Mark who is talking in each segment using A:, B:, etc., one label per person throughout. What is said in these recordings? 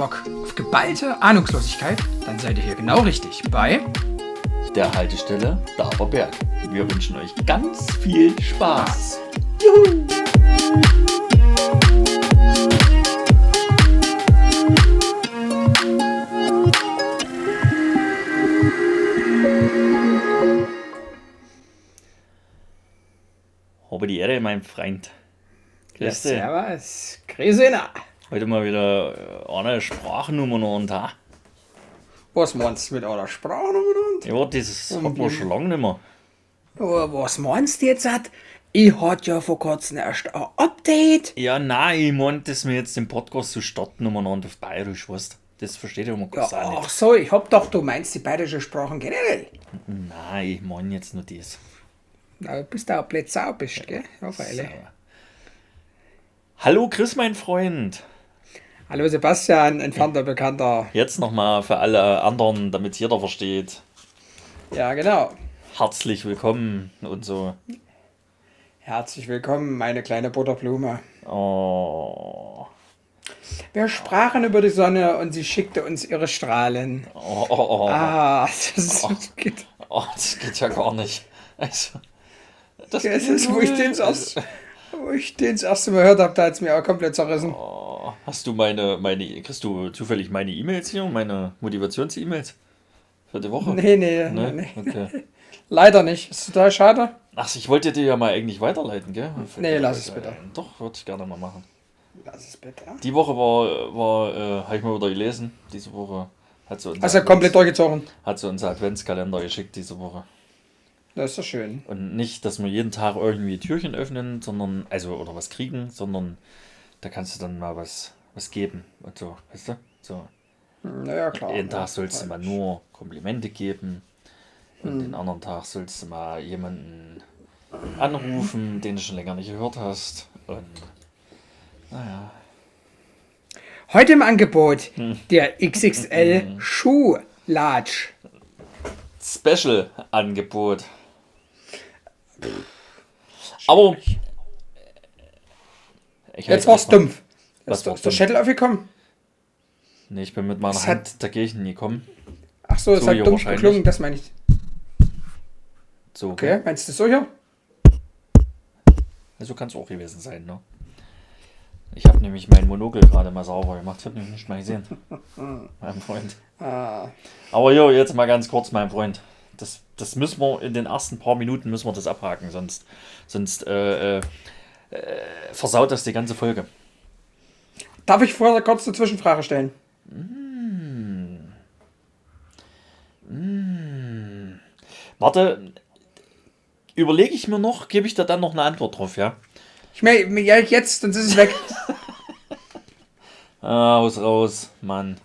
A: Bock auf geballte Ahnungslosigkeit? Dann seid ihr hier genau richtig bei
B: der Haltestelle Daberberg. Wir wünschen euch ganz viel Spaß. Juhu! Habe die Ehre, mein Freund.
A: Grüß. Ja, servus. Grüß.
B: Heute mal wieder äh, eine Sprachnummer und da.
A: Was meinst du mit einer Sprachnummer und?
B: Ja, das hat man schon lange nicht mehr.
A: was meinst du jetzt? Ich hatte ja vor kurzem erst ein Update.
B: Ja, nein, ich meinte, dass wir jetzt den Podcast zu starten umeinander auf Bayerisch, weißt Das versteht ja immer
A: kurz ja, Ach so, ich hab doch, du meinst die bayerische Sprachen generell.
B: Nein, ich meine jetzt nur das.
A: Na, du bist da blöd bist, gell? Auf alle. So.
B: Hallo Chris, mein Freund.
A: Hallo Sebastian, entfernter Bekannter.
B: Jetzt nochmal für alle anderen, damit jeder versteht.
A: Ja, genau.
B: Herzlich willkommen und so.
A: Herzlich willkommen, meine kleine Butterblume.
B: Oh.
A: Wir sprachen über die Sonne und sie schickte uns ihre Strahlen.
B: Oh, oh, oh.
A: Ah, das,
B: oh. Geht. oh, das geht ja gar nicht. Also,
A: das, das ist, wo ich den das erste Mal gehört habe, da hat es mir auch komplett zerrissen.
B: Oh, hast du meine, meine, kriegst du zufällig meine E-Mails hier, meine Motivations-E-Mails für die Woche?
A: Nee, nee, nee. nee. Okay. Leider nicht. Ist total schade.
B: Ach, ich wollte dir ja mal eigentlich weiterleiten, gell?
A: Nee, lass es bitte.
B: Ein. Doch, würde ich gerne mal machen.
A: Lass es bitte.
B: Die Woche war, war äh, habe ich mal wieder gelesen. Diese Woche hat sie uns.
A: Hast du komplett durchgezogen?
B: Hat sie uns Adventskalender geschickt diese Woche.
A: Das ist doch schön.
B: Und nicht, dass wir jeden Tag irgendwie Türchen öffnen, sondern, also, oder was kriegen, sondern da kannst du dann mal was, was geben und so, weißt du? So.
A: Naja, klar.
B: Jeden Tag sollst du mal nur Komplimente geben und hm. den anderen Tag sollst du mal jemanden anrufen, den du schon länger nicht gehört hast. Und naja.
A: Heute im Angebot hm. der XXL hm. Schuhlatsch.
B: Special-Angebot. Aber.
A: Jetzt war's dumpf. Was ist der Schädel aufgekommen?
B: Nee, ich bin mit meiner das Hand hat, dagegen gekommen.
A: Ach so, es so hat dumpf geklungen, das meine ich.
B: So,
A: okay. okay. Meinst du so hier?
B: Also kann es auch gewesen sein, ne? Ich habe nämlich meinen Monokel gerade mal sauber gemacht. Ich habe nämlich nicht mal gesehen. mein Freund.
A: Ah.
B: Aber jo, jetzt mal ganz kurz, mein Freund. Das, das müssen wir in den ersten paar Minuten müssen wir das abhaken, sonst, sonst äh, äh, äh, versaut das die ganze Folge.
A: Darf ich vorher kurz eine Zwischenfrage stellen?
B: Mm. Mm. Warte, überlege ich mir noch, gebe ich da dann noch eine Antwort drauf, ja?
A: Ich meine, ja, jetzt, sonst ist es weg.
B: Aus, raus, Mann.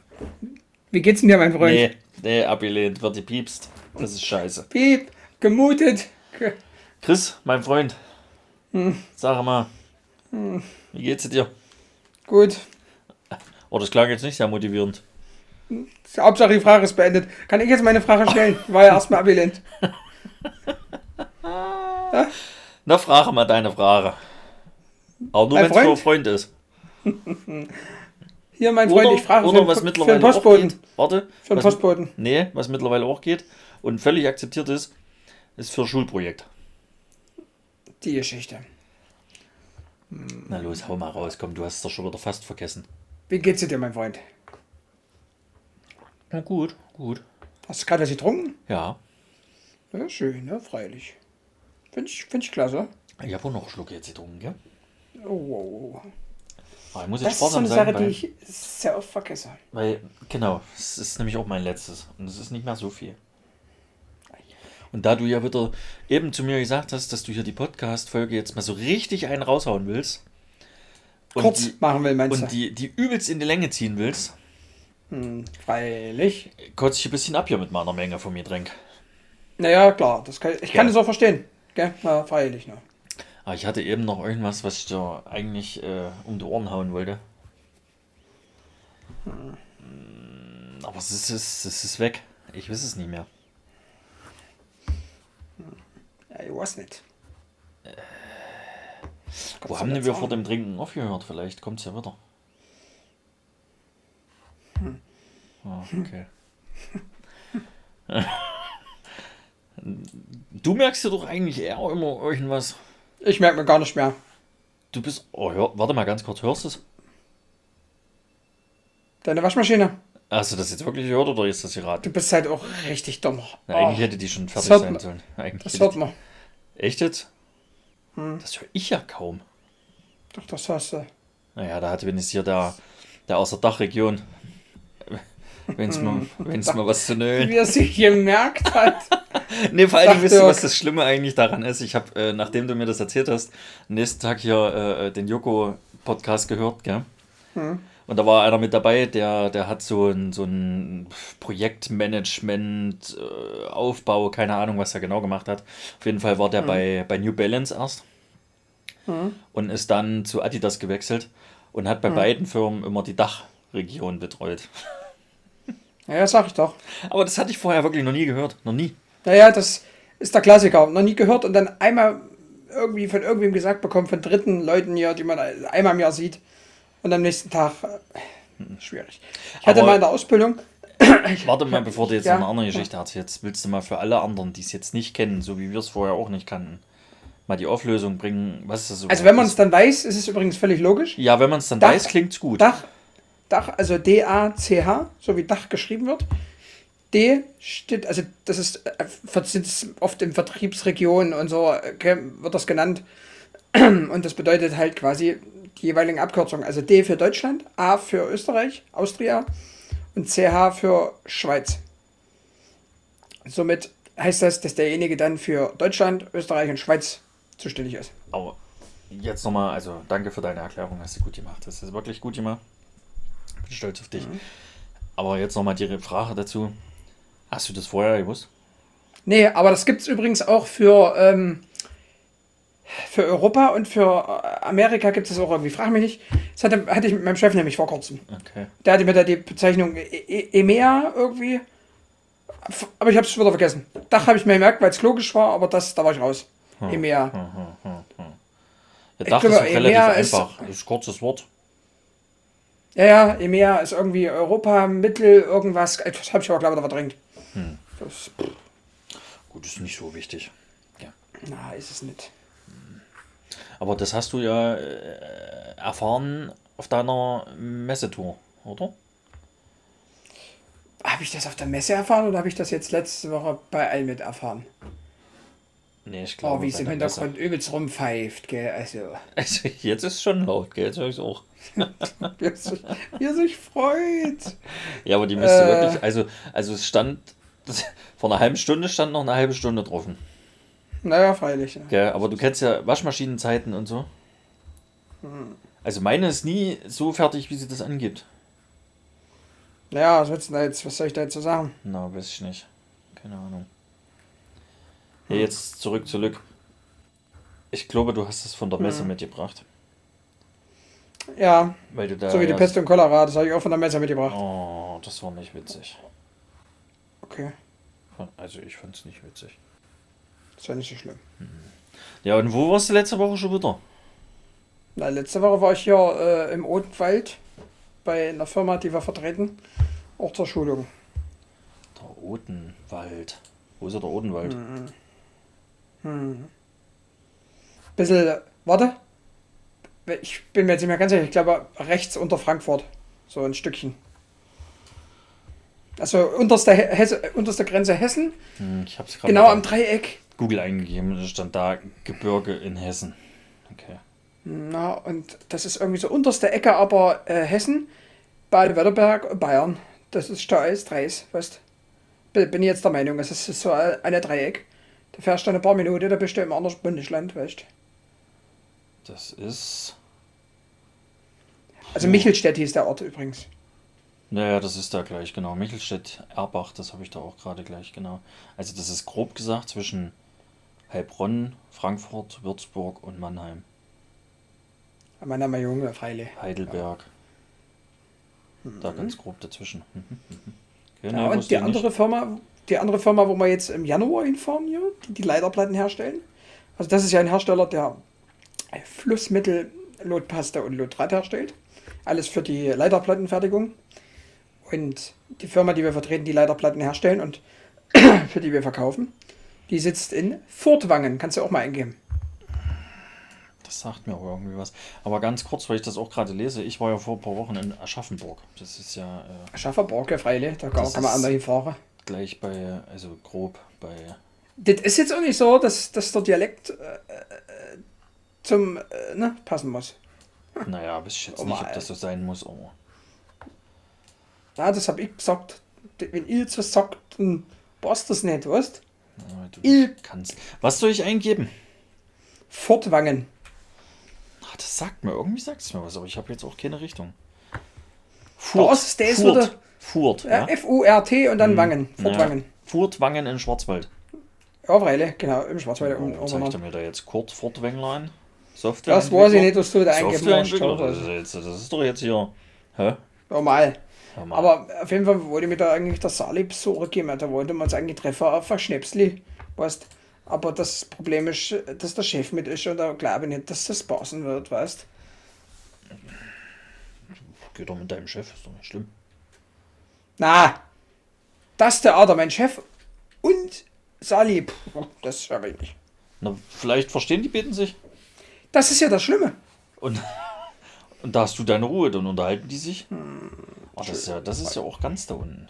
A: Wie geht's denn dir, mein Freund?
B: Nee, nee, abgelehnt, wird die piepst. Das ist scheiße.
A: Piep, gemutet.
B: Chris, mein Freund.
A: Hm.
B: Sag mal, hm. wie geht's dir?
A: Gut.
B: Oh, das klang jetzt nicht sehr motivierend.
A: Hauptsache die Frage ist beendet. Kann ich jetzt meine Frage stellen? War ja erstmal abgelehnt.
B: ja? Na, frage mal deine Frage. Aber nur wenn es für ein Freund ist.
A: Hier, mein Freund,
B: oder,
A: ich frage
B: oder für, was mittlerweile
A: für den Postboten.
B: Geht, warte.
A: Für den Postboten.
B: Nee, was mittlerweile auch geht und völlig akzeptiert ist, ist für Schulprojekt.
A: Die Geschichte.
B: Na los, hau mal raus, komm, du hast es doch schon wieder fast vergessen.
A: Wie geht's dir, mein Freund?
B: Na gut, gut.
A: Hast du gerade was getrunken?
B: Ja.
A: Ja, schön, ja, freilich. Finde ich, find ich klasse.
B: Ich habe auch noch einen Schluck jetzt getrunken, gell?
A: Oh, wow.
B: Aber ich muss
A: jetzt
B: das ist so
A: eine
B: sein,
A: Sache, die ich sehr oft vergesse.
B: Weil, genau, es ist nämlich auch mein letztes. Und es ist nicht mehr so viel. Und da du ja wieder eben zu mir gesagt hast, dass du hier die Podcast-Folge jetzt mal so richtig einen raushauen willst.
A: Kurz
B: die,
A: machen will, meinst
B: du? Und die, die übelst in die Länge ziehen willst.
A: Hm, freilich.
B: Kotze ich ein bisschen ab hier mit meiner Menge von mir Drink.
A: Naja, klar, das kann, ich kann es auch verstehen. Gell? Na, freilich, ne?
B: Aber ich hatte eben noch irgendwas, was ich dir eigentlich äh, um die Ohren hauen wollte. Hm. Aber es ist, es ist weg. Ich weiß es nicht mehr.
A: Ja, ich weiß nicht.
B: Äh, wo haben wir vor dem Trinken aufgehört? Vielleicht kommt es ja wieder. okay. du merkst dir doch eigentlich eher immer irgendwas.
A: Ich merke mir gar nicht mehr.
B: Du bist. Oh, hör, warte mal ganz kurz, hörst du es?
A: Deine Waschmaschine.
B: Hast du das jetzt wirklich gehört oder ist das gerade?
A: Du bist halt auch richtig dumm.
B: Na, eigentlich
A: Oh,
B: hätte die schon fertig sein sollen. Eigentlich
A: das hört
B: die-
A: man.
B: Echt jetzt?
A: Hm.
B: Das höre ich ja kaum.
A: Doch, das hast du.
B: Naja, da hat wenigstens hier der, der aus der Dachregion. Wenn es mal, wenn's mal was zu nölen.
A: Wie er sich gemerkt hat.
B: Nee, vor allem wisst ihr, was das Schlimme eigentlich daran ist? Ich habe, äh, nachdem du mir das erzählt hast, am nächsten Tag hier äh, den Joko-Podcast gehört, gell?
A: Hm.
B: Und da war einer mit dabei, der, der hat so ein, so ein Projektmanagement, äh, Aufbau, keine Ahnung, was er genau gemacht hat. Auf jeden Fall war der bei, bei New Balance erst
A: Hm.
B: und ist dann zu Adidas gewechselt und hat bei beiden Firmen immer die Dachregion betreut.
A: Ja, sag ich doch.
B: Aber das hatte ich vorher wirklich noch nie gehört. Noch nie.
A: Naja, das ist der Klassiker. Noch nie gehört und dann einmal irgendwie von irgendwem gesagt bekommen, von dritten Leuten hier, die man einmal im Jahr sieht. Und am nächsten Tag äh, schwierig. Ich hatte
B: Aber-
A: mal in der Ausbildung.
B: Warte mal, bevor du jetzt
A: Ja.
B: eine andere Geschichte erzählst, willst du mal für alle anderen, die es jetzt nicht kennen, so wie wir es vorher auch nicht kannten, mal die Auflösung bringen, was ist das
A: Also wenn man es dann weiß, ist es übrigens völlig logisch.
B: Ja, wenn man es dann
A: Dach-
B: weiß, klingt's gut.
A: Dach, Dach, also D-A-C-H, so wie Dach geschrieben wird. D steht, also das ist, äh, es oft in Vertriebsregionen und so, okay, wird das genannt. Und das bedeutet halt quasi die jeweiligen Abkürzungen. Also D für Deutschland, A für Österreich, Austria und CH für Schweiz. Somit heißt das, dass derjenige dann für Deutschland, Österreich und Schweiz zuständig ist.
B: Aber jetzt nochmal, also danke für deine Erklärung, hast du gut gemacht. Das ist wirklich gut gemacht. Bin stolz auf dich. Aber jetzt nochmal die Frage dazu. Hast du das vorher gewusst?
A: Nee, aber das gibt es übrigens auch für, ähm, für Europa und für äh, Amerika gibt es auch irgendwie. Frag mich nicht. Das hatte, hatte ich mit meinem Chef nämlich vor kurzem.
B: Okay.
A: Der hatte mir da die Bezeichnung E- E- EMEA irgendwie. Aber ich habe es wieder vergessen. Dach habe ich mir gemerkt, weil es logisch war, aber das, da war ich raus. EMEA.
B: Ja, Dach
A: glaube,
B: ist relativ
A: EMEA ist-
B: einfach. Das ist ein kurzes Wort.
A: Ja, ja, EMEA ist irgendwie Europa, Mittel, irgendwas. Das habe ich aber, glaube ich, wieder verdrängt. Das,
B: Gut, ist nicht so wichtig. Ja.
A: na, ist es nicht.
B: Aber das hast du ja äh, erfahren auf deiner Messetour, oder?
A: Habe ich das auf der Messe erfahren oder habe ich das jetzt letzte Woche bei Almit erfahren?
B: Nee, ich glaube.
A: Oh, wie es im
B: Messe.
A: Hintergrund übelst rumpfeift, gell? Also,
B: Also, jetzt ist es schon laut, gell? Jetzt höre ich auch.
A: wie er sich, wie er sich freut.
B: Ja, aber die müsste
A: Äh.
B: wirklich. Also, also es stand. Das, vor einer halben Stunde stand noch eine halbe Stunde drauf.
A: Naja, freilich. Ja.
B: Gell? Aber du kennst ja Waschmaschinenzeiten und so.
A: Hm.
B: Also meine ist nie so fertig, wie sie das angibt.
A: Naja, was, willst du da jetzt, was soll ich da jetzt so sagen?
B: Na, weiß ich nicht. Keine Ahnung.
A: Hm.
B: Ja, jetzt zurück, zurück. Ich glaube, du hast es von der Messe
A: Hm.
B: mitgebracht.
A: Ja,
B: Weil du da.
A: so wie die
B: ja-
A: Pest und Cholera, das habe ich auch von der Messe mitgebracht.
B: Oh, das war nicht witzig.
A: Okay,
B: Also ich fand es nicht witzig.
A: Ist ja nicht so schlimm.
B: Ja, und wo warst du letzte Woche schon wieder?
A: Na, letzte Woche war ich hier äh, im Odenwald bei einer Firma, die wir vertreten, auch zur Schulung.
B: Der Odenwald. Wo ist ja der Odenwald?
A: Hm. Bisschen, warte. Ich bin mir jetzt nicht mehr ganz sicher, ich glaube rechts unter Frankfurt. So ein Stückchen. Also unterste, He- Hesse, unterste Grenze Hessen,
B: Hm, ich hab's gerade
A: genau am Dreieck.
B: Google eingegeben und stand da Gebirge in Hessen. Okay.
A: Na, und das ist irgendwie so unterste Ecke, aber äh, Hessen, Baden-Württemberg, Bayern. Das ist da alles Dreis, weißt Bin bin ich jetzt der Meinung, es ist so eine Dreieck. Da fährst du ein paar Minuten, da bist du im anderen Bundesland, weißt
B: Das ist.
A: Also Michelstedt hieß der Ort übrigens.
B: Naja, das ist da gleich, genau. Michelstedt, Erbach, das habe ich da auch gerade gleich, genau. Also das ist grob gesagt zwischen Heilbronn, Frankfurt, Würzburg und Mannheim.
A: Name Junge, freilich.
B: Heidelberg. Da ganz grob dazwischen. Mhm, mhm.
A: Ja,
B: Genau,
A: und die
B: nicht.
A: andere Firma, die andere Firma, wo wir jetzt im Januar hinfahren hier, die die Leiterplatten herstellen. Also das ist ja ein Hersteller, der Flussmittel, Lotpaste und Lotdraht herstellt. Alles für die Leiterplattenfertigung. Und die Firma, die wir vertreten, die Leiterplatten herstellen und für die wir verkaufen, die sitzt in Furtwangen. Kannst du auch mal eingeben.
B: Das sagt mir auch irgendwie was. Aber ganz kurz, weil ich das auch gerade lese, ich war ja vor ein paar Wochen in Aschaffenburg. Das ist ja äh,
A: Schafferburg, ja, freilich. Da kann,
B: Das
A: kann man andere hinfahren.
B: gleich bei, also grob bei.
A: Das ist jetzt auch nicht so, dass, dass der Dialekt äh, äh, zum, äh, ne, passen muss.
B: Naja, weiß ich jetzt
A: Oh,
B: nicht, ob das so sein muss, aber.
A: Ja, das hab ich gesagt. Wenn ihr so sagt, dann passt das nicht, weißt
B: Ja, du
A: Il-
B: kannst. Was soll ich eingeben?
A: Fortwangen.
B: Ach, das sagt mir, irgendwie sagt es mir was, aber ich habe jetzt auch keine Richtung. Furt.
A: oder?
B: Furt,
A: Ja. F-U-R-T und dann Wangen. Fortwangen.
B: Ja. Furtwangen in Schwarzwald.
A: Ja, freilich, genau, im Schwarzwald.
B: Oh,
A: um,
B: zeigt er mir da jetzt Kurt Fortwänglein? Software.
A: das weiß ich nicht, was du da eingeben
B: das ist, jetzt, das ist doch jetzt hier. Hä?
A: Normal.
B: Mal.
A: Aber auf jeden Fall wollte ich mir da eigentlich das Sali besuchen gehen. Da wollte man uns eigentlich treffen auf ein Schnäpsli. Weißt Aber das Problem ist, dass der Chef mit ist und da glaube ich nicht, dass das passen wird, weißt
B: Geh doch mit deinem Chef, ist doch nicht schlimm.
A: Na, das der Ader, mein Chef und Sali, pff, das schaffe ich nicht.
B: Na, vielleicht verstehen die beten sich.
A: Das ist ja das Schlimme.
B: Und, und da hast du deine Ruhe, dann unterhalten die sich.
A: Hm,
B: Oh, das, ist ja, das ist ja auch ganz da unten.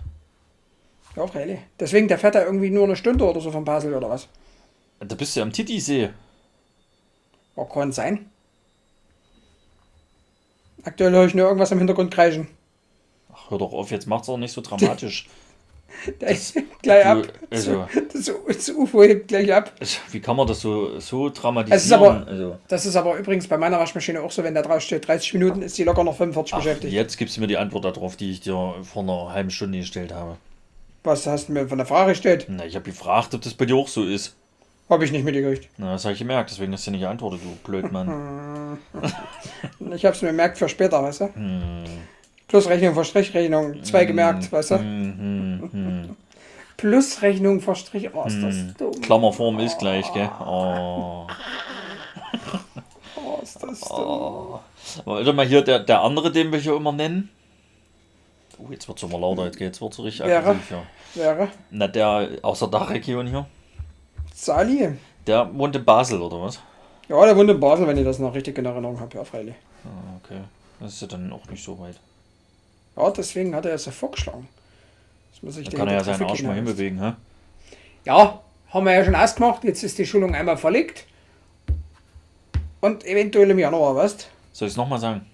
A: Ja, freilich. Deswegen, der fährt da irgendwie nur eine Stunde oder so vom Basel oder was.
B: Da bist du ja am Titisee.
A: Oh, kann sein. Aktuell höre ich nur irgendwas im Hintergrund kreischen.
B: Ach, hör doch auf, jetzt macht's auch nicht so dramatisch.
A: Der ist gleich
B: du-
A: ab.
B: also-
A: Das, das UFO hebt gleich ab.
B: Also, Wie kann man das so, so dramatisieren?
A: Es ist aber-
B: also,
A: Das ist aber übrigens bei meiner Waschmaschine auch so, wenn da drauf steht, 30 Minuten ist die locker noch 45
B: ach,
A: beschäftigt.
B: jetzt gibst du mir die Antwort darauf, die ich dir vor einer halben Stunde gestellt habe.
A: Was hast du mir von der Frage gestellt?
B: Na, ich habe gefragt, ob das bei dir auch so ist.
A: Habe ich nicht mitgekriegt.
B: Na, das habe ich gemerkt, deswegen hast du nicht geantwortet, du Blödmann.
A: Ich habe es mir gemerkt für später, weißt du?
B: Hm.
A: Plusrechnung vor Strichrechnung, zwei gemerkt, weißt du?
B: Hm, hm, hm.
A: Plusrechnung vor Strich, oh, ist das dumm.
B: Klammerform ist gleich, gell? Oh.
A: Oh, ist das dumm.
B: oh. Warte mal hier, der, der andere, den wir hier immer nennen. Oh, jetzt wird es immer lauter, jetzt geht's, wird's richtig
A: Wäre?
B: aggressiv hier.
A: Wäre
B: Na, der aus der Dachregion hier.
A: Sali.
B: Der wohnt in Basel, oder was?
A: Ja, der wohnt in Basel, wenn ich das noch richtig in Erinnerung habe, ja, freilich.
B: Ah, okay. Das ist ja dann auch nicht so weit.
A: Ja, deswegen hat er es ja vorgeschlagen. Dass man sich
B: Da kann er ja seinen Arsch mal hinbewegen, hä?
A: Ja, haben wir ja schon ausgemacht. Jetzt ist die Schulung einmal verlegt. Und eventuell im Januar, weißt
B: Soll ich es nochmal sagen?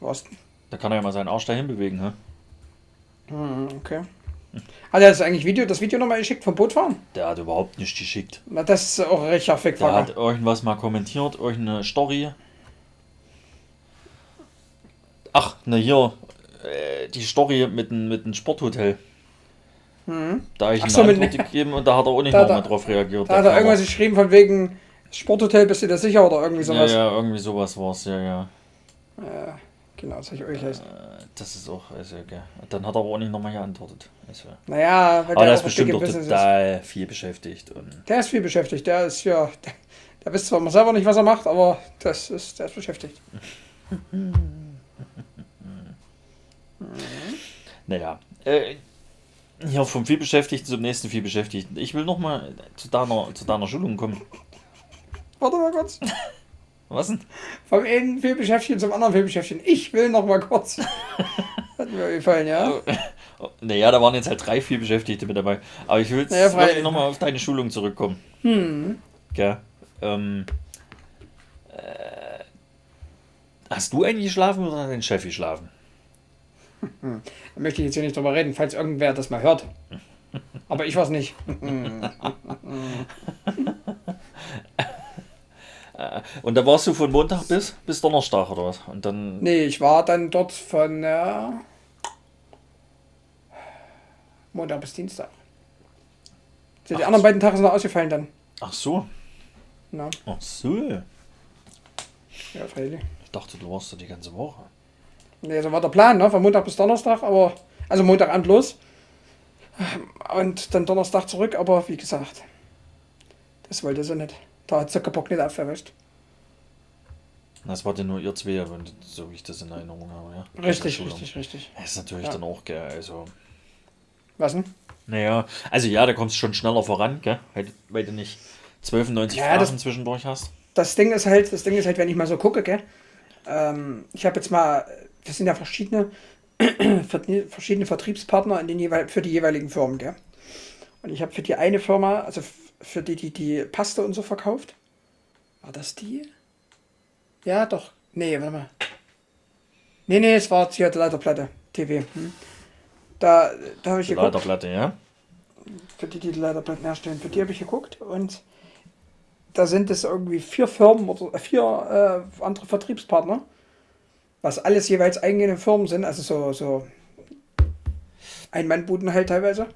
A: Was?
B: Da kann er ja mal seinen Arsch dahin bewegen, hä?
A: Hm, okay. Hat er das eigentlich Video, das Video nochmal geschickt vom Bootfahren?
B: Der hat überhaupt nicht geschickt.
A: Na, das ist auch recht
B: Der
A: Fickfacker.
B: hat irgendwas mal kommentiert, irgendeine Story. Ach, ne, hier. Äh, die Story mit dem, mit Sporthotel. Da habe ich
A: Ach
B: ihm
A: so,
B: eine Antwort gegeben und da hat er auch nicht nochmal drauf reagiert.
A: Da hat er irgendwas geschrieben von wegen Sporthotel, bist du dir sicher oder irgendwie
B: Ja,
A: sowas?
B: ja, irgendwie sowas war es, ja, ja.
A: Ja, genau, das habe ich euch heißt.
B: Äh, Das ist auch, also, gell. Dann hat er aber auch nicht nochmal geantwortet. Also.
A: Naja, weil
B: Aber der ist bestimmt auch total viel beschäftigt. Und
A: ist. Der ist viel beschäftigt, der ist ja. Der, der weiß zwar immer selber nicht, was er macht, aber das ist, der ist beschäftigt.
B: Naja, äh, hier vom Vielbeschäftigten zum nächsten Vielbeschäftigten. Ich will nochmal zu deiner, zu deiner Schulung kommen.
A: Warte mal kurz.
B: Was denn?
A: Vom einen Fehlbeschäftigten zum anderen Fehlbeschäftigten. Ich will noch mal kurz. Hat mir gefallen, ja?
B: Oh, Naja, da waren jetzt halt drei Vielbeschäftigte mit dabei. Aber ich will jetzt
A: Naja, frei-
B: nochmal auf deine Schulung zurückkommen.
A: Hm.
B: Gell? Ähm, äh, hast du eigentlich geschlafen oder hat dein Chef geschlafen?
A: Da möchte ich jetzt hier nicht drüber reden, falls irgendwer das mal hört. Aber ich war's nicht.
B: Und da warst du von Montag bis, bis Donnerstag oder was? Und dann.
A: Nee, ich war dann dort von äh, Montag bis Dienstag. Die
B: Ach
A: anderen
B: so.
A: beiden Tage sind ausgefallen dann.
B: Ach so.
A: Na,
B: Ach so.
A: ja, freilich.
B: Ich dachte, du warst da die ganze Woche.
A: Nee, so war der Plan, ne? Von Montag bis Donnerstag, aber. Also Montagabend los. Und dann Donnerstag zurück, aber wie gesagt. Das wollte sie nicht. Da hat Zuckerbock nicht aufgewäscht.
B: Das war ja nur ihr zwei, wenn- so wie ich das in Erinnerung habe, ja.
A: Richtig, richtig, richtig.
B: Das ist natürlich
A: Ja.
B: dann auch, gell, also.
A: Was denn?
B: Naja, also ja, da kommst du schon schneller voran, gell? Weil, du nicht 12,90
A: Ja, das-
B: Fragen zwischendurch hast.
A: Das Ding ist halt, das Ding ist halt, wenn ich mal so gucke, gell? Ähm, ich habe jetzt mal, das sind ja verschiedene, verschiedene Vertriebspartner in den jeweil, für die jeweiligen Firmen, gell? Und ich habe für die eine Firma, also für die, die die Paste und so verkauft. War das die? Ja, doch. Nee, warte mal. Nee, nee, es war hier die Leiterplatte, TV. Hm. Da, da habe ich
B: Die
A: geguckt.
B: Leiterplatte, ja?
A: für die, die die Leiterplatten herstellen. Für die habe ich geguckt und da sind es irgendwie vier Firmen oder äh, vier äh, andere Vertriebspartner, was alles jeweils eigene Firmen sind, also so, so Ein-Mann-Buden halt teilweise.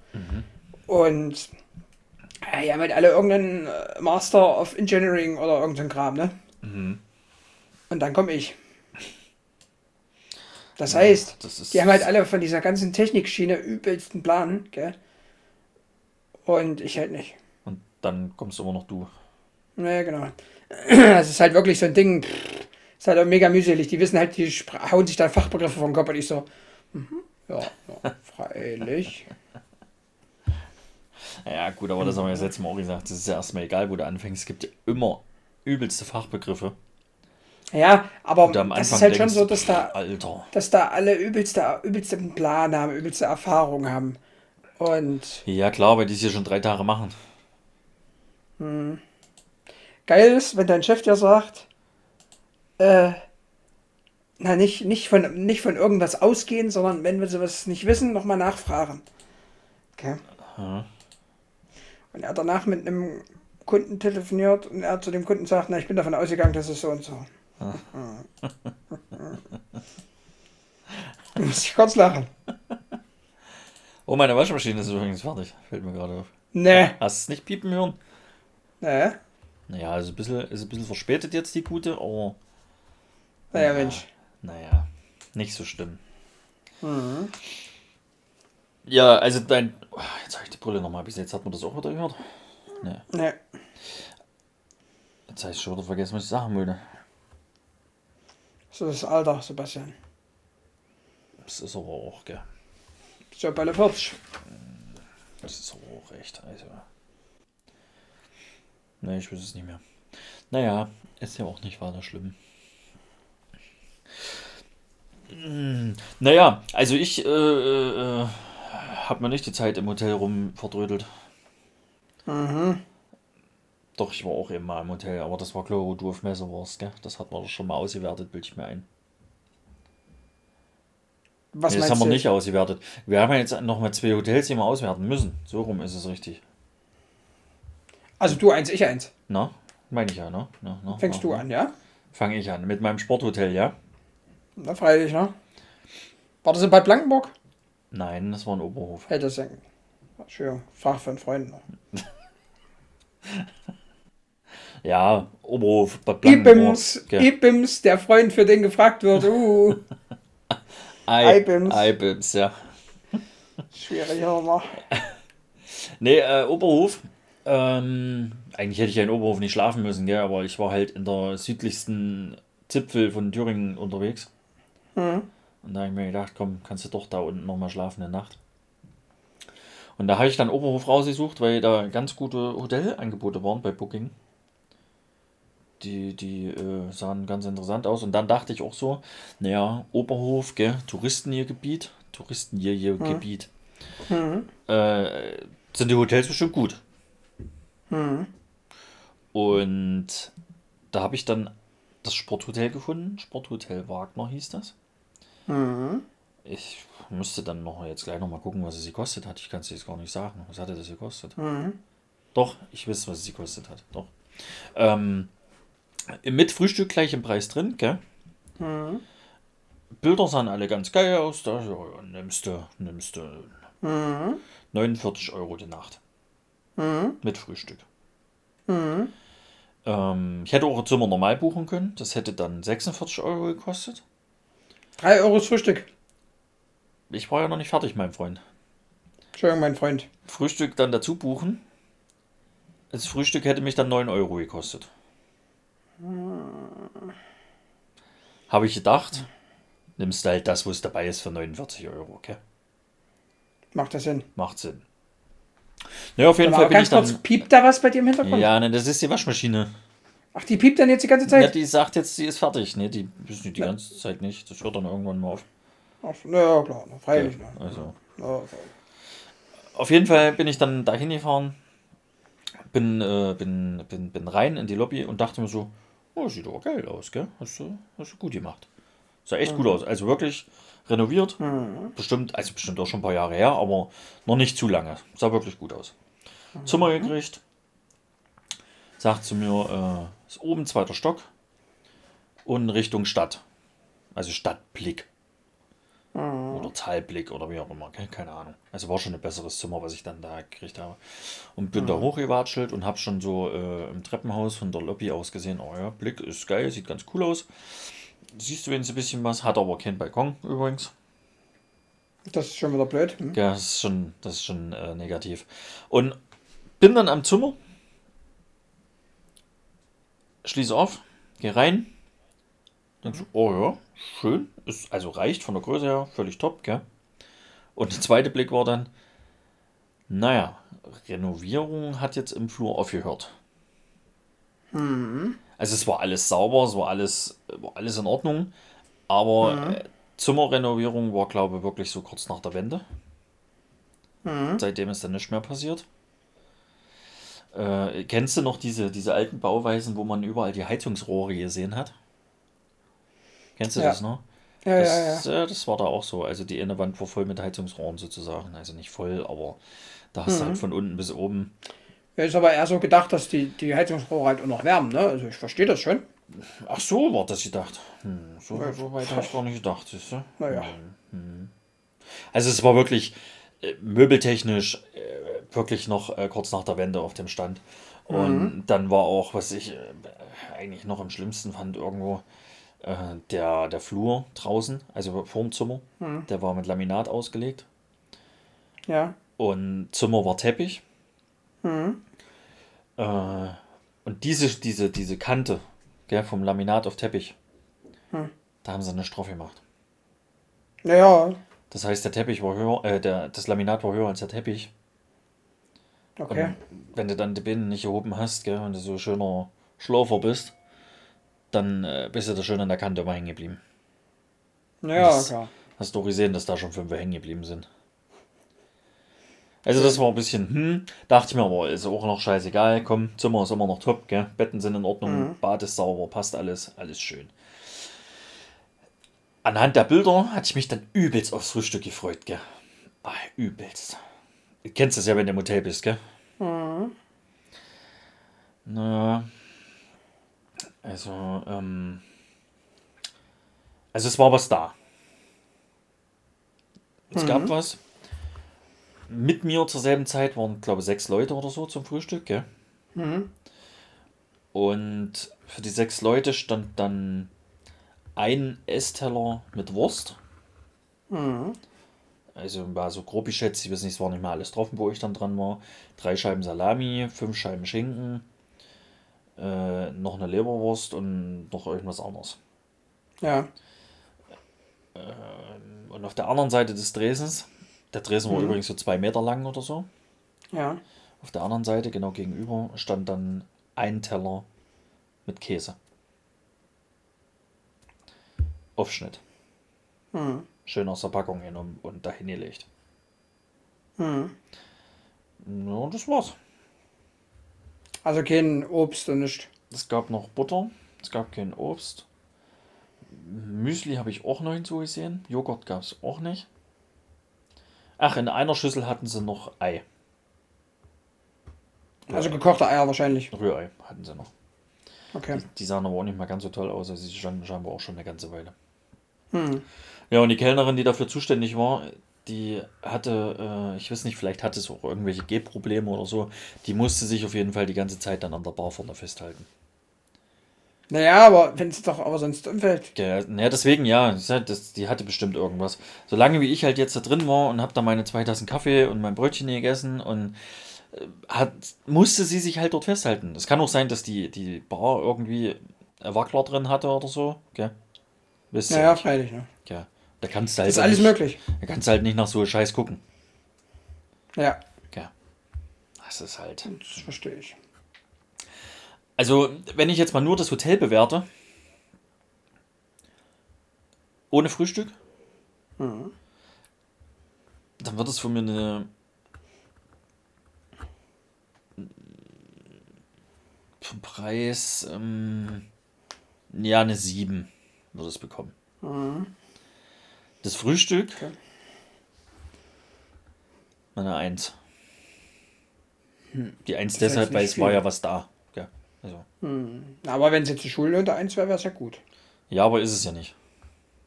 A: Und ja, die haben halt alle irgendeinen äh, Master of Engineering oder irgendeinen Kram, ne?
B: Mhm.
A: Und dann komme ich. Das heißt,
B: das ist-
A: die haben halt alle von dieser ganzen Technikschiene übelsten Plan, gell? Und ich halt nicht.
B: Und dann kommst immer noch du.
A: Naja, genau. Es ist halt wirklich so ein Ding. pff, Ist halt auch mega mühselig. Die wissen halt, die hauen sich da Fachbegriffe vom Kopf und ich so, mhm, ja, ja, freilich.
B: Ja, gut, aber das haben wir ja das letzte Mal auch gesagt. Das ist ja erstmal egal, wo du anfängst. Es gibt ja immer übelste Fachbegriffe.
A: Ja, aber das ist halt schon
B: denkst
A: so,
B: du,
A: dass da,
B: Alter.
A: dass da alle übelste, übelste Plan haben, übelste Erfahrung haben. Und
B: Ja, klar, weil die es hier schon drei Tage machen.
A: geil ist, wenn dein Chef dir sagt, äh, na, nicht, nicht, von, nicht von irgendwas ausgehen, sondern wenn wir sowas nicht wissen, nochmal nachfragen. Okay.
B: Ja.
A: Und er danach mit einem Kunden telefoniert und er zu dem Kunden sagt, na, ich bin davon ausgegangen, das ist so und so. Du musst dich kurz lachen.
B: Oh, meine Waschmaschine ist übrigens fertig. Fällt mir gerade auf.
A: Nee.
B: Hast du es nicht piepen hören?
A: Nee.
B: Naja, also ein bisschen, ist ein bisschen verspätet jetzt die gute, aber
A: Naja, Mensch.
B: naja, nicht so schlimm.
A: Mhm.
B: Ja, also dein. Oh, Jetzt habe ich die Brille nochmal. Bis jetzt hat man das auch wieder gehört. Nee.
A: Nee.
B: Jetzt habe ich schon wieder vergessen, was ich sagen wollte.
A: So ist das Alter, Sebastian.
B: Das ist aber auch, gell.
A: So bei der 40.
B: Das ist aber auch recht. Also. Nee, ich weiß es nicht mehr. Naja, ist ja auch nicht weiter schlimm. Naja, also ich äh, äh, habe mir nicht die Zeit im Hotel rum verdrödelt.
A: Mhm.
B: Doch, ich war auch eben mal im Hotel, aber das war klar, wo du auf Messe warst, gell? Das hat man doch schon mal ausgewertet, bild ich mir ein.
A: Was
B: nee, das haben wir
A: du?
B: nicht ausgewertet. Wir haben ja jetzt noch mal zwei Hotels, die wir auswerten müssen. So rum ist es richtig.
A: Also du eins, ich eins.
B: Na? Meine ich ja, ne? Na, na,
A: Fängst
B: na,
A: du an, ja?
B: Fange ich an. Mit meinem Sporthotel, ja?
A: Na, freilich, ne? War das in Bad Blankenburg?
B: Nein, das war ein Oberhof.
A: Hätte das sein. Schön. Frag von Freunden.
B: Ja, Oberhof, Bad Blankenburg.
A: Ibims,
B: gell.
A: Ibims, der Freund, für den gefragt wird. Uh,
B: I-
A: Ibims.
B: Ibims, ja.
A: schwierig, aber.
B: Nee, äh, Oberhof. Ähm, eigentlich hätte ich ja in Oberhof nicht schlafen müssen, gell? aber ich war halt in der südlichsten Zipfel von Thüringen unterwegs.
A: Mhm.
B: Und da habe ich mir gedacht, komm, kannst du doch da unten nochmal schlafen in der Nacht. Und da habe ich dann Oberhof rausgesucht, weil da ganz gute Hotelangebote waren bei Booking. Die, die äh, sahen ganz interessant aus. Und dann dachte ich auch so, naja, Oberhof, gell, Touristengebiet, Touristengebiet.
A: Mhm.
B: Äh, sind die Hotels bestimmt gut.
A: Mhm.
B: Und da habe ich dann das Sporthotel gefunden. Sporthotel Wagner hieß das.
A: Mhm.
B: Ich müsste dann noch jetzt gleich noch mal gucken, was es gekostet hat. Ich kann es jetzt gar nicht sagen. Was hatte das gekostet?
A: Mhm.
B: Doch, ich weiß, was es gekostet hat. Doch. Ähm, mit Frühstück gleich im Preis drin, gell?
A: Mhm.
B: Bilder sahen alle ganz geil aus. Da ja, ja, nimmst du, nimmst du
A: Mhm.
B: 49 Euro die Nacht.
A: Mhm.
B: Mit Frühstück.
A: Mhm.
B: Ähm, ich hätte auch ein Zimmer normal buchen können. Das hätte dann 46 Euro gekostet.
A: Drei Euro das Frühstück.
B: Ich war ja noch nicht fertig, mein Freund.
A: Entschuldigung, mein Freund.
B: Frühstück dann dazu buchen. Das Frühstück hätte mich dann 9 Euro gekostet. habe ich gedacht, nimmst du halt das, wo es dabei ist, für 49 Euro, okay?
A: Macht das Sinn.
B: Macht Sinn. Ja, auf jeden Fall bin
A: ganz
B: ich dann.
A: kurz, piept da was bei dir im Hintergrund?
B: Ja, ne, das ist die Waschmaschine.
A: Ach, die piept dann jetzt die ganze
B: Ja,
A: Zeit?
B: die sagt jetzt, sie ist fertig. Ne, die ist nicht die ganze Zeit nicht. Das hört dann irgendwann mal auf.
A: Ach, na ja, klar, freilich. ne.
B: Also.
A: Ja.
B: Auf jeden Fall bin ich dann dahin gefahren, bin, äh, bin, bin, bin rein in die Lobby und dachte mir so, oh, sieht aber geil aus, gell? Hast du, hast du gut gemacht. Sah echt gut aus. Also wirklich renoviert. Bestimmt, also bestimmt auch schon ein paar Jahre her, aber noch nicht zu lange. Sah wirklich gut aus. Zimmer gekriegt. Sagt zu mir, äh, ist oben zweiter Stock und Richtung Stadt. Also Stadtblick. Oder Talblick oder wie auch immer, ke- keine Ahnung. Also war schon ein besseres Zimmer, was ich dann da gekriegt habe. Und bin da hochgewatschelt und habe schon so äh, im Treppenhaus von der Lobby aus gesehen, oh ja, Blick ist geil, sieht ganz cool aus. Siehst du wenigstens ein bisschen was, hat aber keinen Balkon übrigens.
A: Das ist schon wieder blöd. Hm?
B: Ja, das ist schon, das ist schon äh, negativ. Und bin dann am Zimmer, schließe auf, gehe rein, denk so, oh ja, schön, ist, also reicht von der Größe her, völlig top, gell? Und der zweite Blick war dann, naja, Renovierung hat jetzt im Flur aufgehört. Also es war alles sauber, es war alles, war alles in Ordnung, aber äh, Zimmerrenovierung war, glaube ich, wirklich so kurz nach der Wende. Seitdem ist dann nichts mehr passiert. Äh, kennst du noch diese, diese alten Bauweisen, wo man überall die Heizungsrohre gesehen hat? Kennst du
A: Ja.
B: das noch?
A: Ja,
B: das,
A: ja, ja.
B: äh, das war da auch so. Also die eine Wand war voll mit Heizungsrohren sozusagen. Also nicht voll, aber da hast du
A: Mhm.
B: halt von unten bis oben.
A: Ja, ist aber eher so gedacht, dass die, die Heizungsrohre halt auch noch wärmen, ne? Also ich verstehe das schon.
B: Ach so, war das gedacht. Hm, so, so weit habe ich gar nicht gedacht, siehst du?
A: Naja.
B: Also es war wirklich äh, möbeltechnisch äh, wirklich noch äh, kurz nach der Wende auf dem Stand. Und dann war auch, was ich äh, eigentlich noch am schlimmsten fand, irgendwo äh, der, der Flur draußen, also vorm Zimmer, der war mit Laminat ausgelegt.
A: Ja.
B: Und Zimmer war Teppich. Äh, und diese, diese, diese Kante gell, vom Laminat auf Teppich, da haben sie eine Strophe gemacht.
A: Naja,
B: Das heißt, der Teppich war höher, äh, der, das Laminat war höher als der Teppich.
A: Okay.
B: Und wenn du dann die Binnen nicht gehoben hast, gell, und du so schöner Schlaufer bist, dann äh, bist du da schön an der Kante immer hängen geblieben.
A: Naja,
B: das-
A: klar.
B: Hast du gesehen, dass da schon fünf hängen geblieben sind. Also das war ein bisschen, hm, dachte ich mir aber, ist auch noch scheißegal, komm, Zimmer ist immer noch top, gell? Betten sind in Ordnung, Bad ist sauber, passt alles, alles schön. Anhand der Bilder hatte ich mich dann übelst aufs Frühstück gefreut, gell? Ah, übelst. Du kennst das ja, wenn du im Hotel bist, gell? Naja. Also, ähm. Also es war was da. Es gab was. Mit mir zur selben Zeit waren, glaube ich, sechs Leute oder so zum Frühstück, gell? Und für die sechs Leute stand dann ein Essteller mit Wurst. Also war so grob geschätzt, ich weiß nicht, es war nicht mal alles drauf, wo ich dann dran war. Drei Scheiben Salami, fünf Scheiben Schinken, äh, noch eine Leberwurst und noch irgendwas anderes.
A: Ja.
B: Und auf der anderen Seite des Dresens, der Dresen war übrigens so zwei Meter lang oder so,
A: Ja.
B: auf der anderen Seite, genau gegenüber, stand dann ein Teller mit Käse. Aufschnitt. Schön aus der Packung genommen und dahin gelegt. Ja, und das war's.
A: Also kein Obst und nicht.
B: Es gab noch Butter, es gab kein Obst. Müsli habe ich auch noch hinzugesehen. Joghurt gab es auch nicht. Ach, in einer Schüssel hatten sie noch Ei.
A: Also gekochte Eier wahrscheinlich.
B: Rührei hatten sie noch.
A: Okay.
B: Die sahen aber auch nicht mehr ganz so toll aus. Also sie standen scheinbar auch schon eine ganze Weile.
A: Hm.
B: Ja, und die Kellnerin, die dafür zuständig war, die hatte, äh, ich weiß nicht, vielleicht hatte es auch irgendwelche Gehprobleme oder so. Die musste sich auf jeden Fall die ganze Zeit dann an der Bar vorne festhalten.
A: Naja, aber wenn es doch aber sonst umfällt.
B: Ja, naja, deswegen ja, das, die hatte bestimmt irgendwas. Solange wie ich halt jetzt da drin war und habe da meine zwei Tassen Kaffee und mein Brötchen gegessen und äh, hat, musste sie sich halt dort festhalten. Es kann auch sein, dass die, die Bar irgendwie Wackler drin hatte oder so, gell? Wisst
A: Naja, freilich. Ne?
B: Ja. Da kannst du halt
A: Das ist alles
B: nicht,
A: möglich.
B: Da kannst du halt nicht nach so Scheiß gucken.
A: Ja,
B: Ja. Das ist halt.
A: das verstehe ich.
B: Also, wenn ich jetzt mal nur das Hotel bewerte, ohne Frühstück,
A: Mhm.
B: dann wird es von mir eine. Vom Preis, ähm, ja, eine 7 wird es bekommen. Das Frühstück,
A: Okay.
B: eine 1. Die 1
A: ist
B: deshalb, weil es war ja was da. Ja, also.
A: Aber wenn es jetzt die Schule unter 1 wäre, wäre es ja gut.
B: ja, aber ist es ja nicht.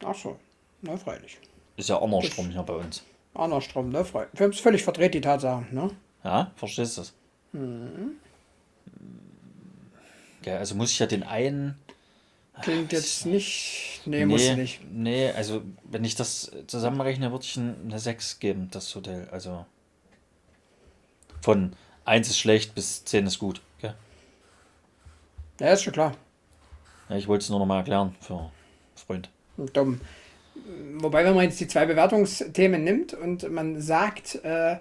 A: Ach so, na freilich.
B: Ist ja andersrum hier bei uns.
A: Andersrum, ne? Freilich. Wir haben es völlig verdreht, die Tatsachen, ne?
B: Ja, verstehst du das? Ja, also muss ich ja den einen.
A: Klingt jetzt nicht. Nee, muss
B: nee,
A: nicht.
B: nee, also wenn ich das zusammenrechne, würde ich ein- eine 6 geben, das Hotel. Also von 1 ist schlecht bis 10 ist gut. Gell?
A: Ja, ist schon klar.
B: Ja, ich wollte es nur noch mal erklären für Freund.
A: Dumm. Wobei, wenn man jetzt die zwei Bewertungsthemen nimmt und man sagt, äh,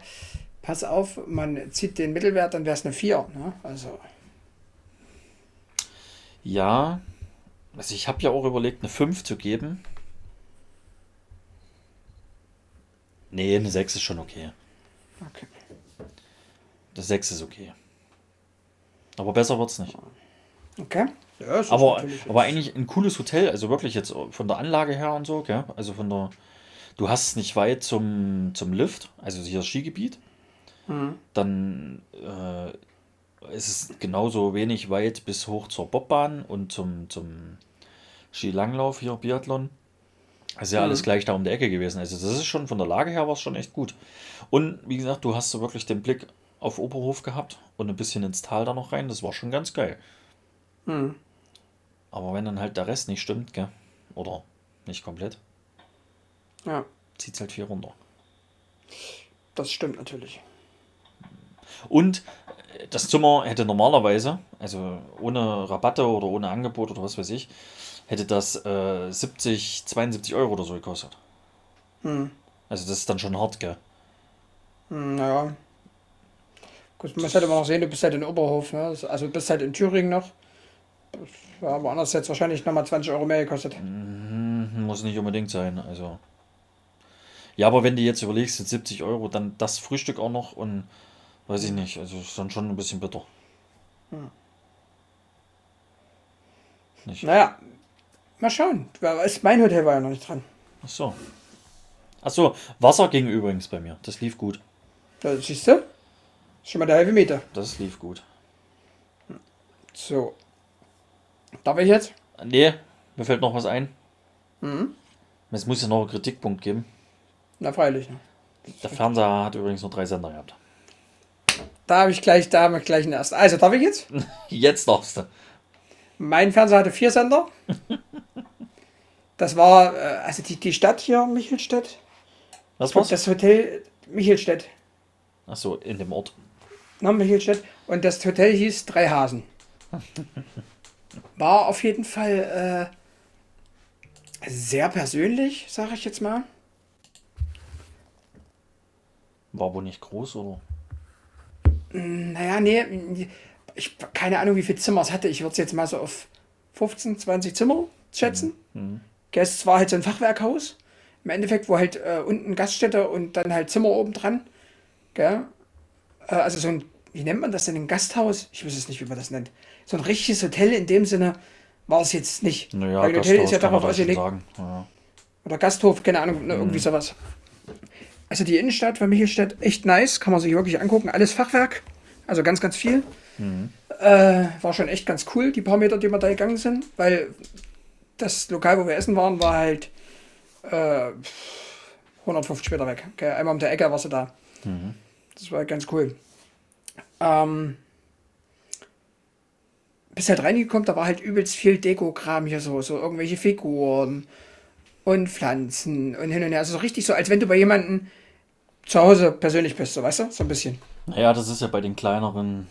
A: pass auf, man zieht den Mittelwert, dann wäre es eine 4. Ne? Also,
B: Ja, also ich habe ja auch überlegt, eine 5 zu geben. Nee, eine 6 ist schon okay.
A: okay.
B: Eine 6 ist okay. Aber besser wird's nicht.
A: Okay. Ja,
B: Aber, aber eigentlich ein cooles Hotel, also wirklich jetzt von der Anlage her und so, gell? Also von der. Du hast es nicht weit zum, zum Lift, also hier das Skigebiet.
A: Mhm.
B: Dann äh, ist es genauso wenig weit bis hoch zur Bobbahn und zum, zum Skilanglauf hier, Biathlon. Also ja, alles gleich da um die Ecke gewesen. Also das ist schon von der Lage her war es schon echt gut. Und wie gesagt, du hast so wirklich den Blick auf Oberhof gehabt und ein bisschen ins Tal da noch rein. Das war schon ganz geil.
A: Mhm.
B: Aber wenn dann halt der Rest nicht stimmt, gell? Oder nicht komplett,
A: Ja,
B: zieht halt viel runter.
A: das stimmt natürlich.
B: Und das Zimmer hätte normalerweise, also ohne Rabatte oder ohne Angebot oder was weiß ich, hätte das äh, 70, 72 Euro oder so gekostet.
A: Hm.
B: Also das ist dann schon hart, gell?
A: Hm, naja. Gut, man muss halt immer noch sehen, du bist halt in Oberhof, ne? Also du bist halt in Thüringen noch. Das war woanders jetzt wahrscheinlich nochmal 20 Euro mehr gekostet.
B: Hm, Muss nicht unbedingt sein, also. Ja, aber wenn du jetzt überlegst, sind 70 Euro, dann das Frühstück auch noch und weiß ich nicht, also ist dann schon ein bisschen bitter. Nicht?
A: Naja, mal schauen. Mein Hotel war ja noch nicht dran.
B: Ach so. Ach so, Wasser ging übrigens bei mir. Das lief gut.
A: Da siehst du? Schon mal der halbe Meter.
B: Das lief gut.
A: So. Darf ich jetzt?
B: Nee, mir fällt noch was ein.
A: Mhm.
B: Es muss ja noch einen Kritikpunkt geben.
A: Na freilich. Ne?
B: Der Fernseher hat übrigens nur drei Sender gehabt.
A: Da habe ich gleich, da haben wir gleich einen ersten. Also, darf ich jetzt?
B: Jetzt darfst du.
A: Mein Fernseher hatte vier Sender. Das war, äh, also die, die Stadt hier, Michelstedt.
B: Was war's?
A: das Hotel Michelstedt.
B: Ach so, in dem Ort.
A: Na, Michelstedt. Und das Hotel hieß Drei Hasen. War auf jeden Fall äh, sehr persönlich, sage ich jetzt mal.
B: War wohl nicht groß, oder?
A: Naja, nee, ich keine Ahnung, wie viele Zimmer es hatte. Ich würde es jetzt mal so auf 15, 20 Zimmer schätzen. Gell, Es war halt so ein Fachwerkhaus. Im Endeffekt, wo halt äh, unten Gaststätte und dann halt Zimmer oben dran. Äh, also so ein, wie nennt man das denn, ein Gasthaus? Ich weiß es nicht, wie man das nennt. So ein richtiges Hotel in dem Sinne war es jetzt nicht.
B: Naja,
A: Weil Hotel ist ja darauf ausgelegt.
B: Ja.
A: Oder Gasthof, keine Ahnung, ne,
B: Mhm.
A: irgendwie sowas. Also die Innenstadt von Michelstadt, echt nice, kann man sich wirklich angucken. Alles Fachwerk, also ganz, ganz viel.
B: Mhm.
A: Äh, war schon echt ganz cool, die paar Meter, die wir da gegangen sind, weil das Lokal, wo wir essen waren, war halt äh, 150 Meter weg. Okay? Einmal um der Ecke warst du da.
B: Mhm.
A: Das war ganz cool. Ähm, bist halt reingekommen, da war halt übelst viel Dekokram hier so, so irgendwelche Figuren und Pflanzen und hin und her. Also so richtig so, als wenn du bei jemandem zu Hause persönlich bist, so weißt du? So ein bisschen.
B: Naja, das ist ja bei den kleineren.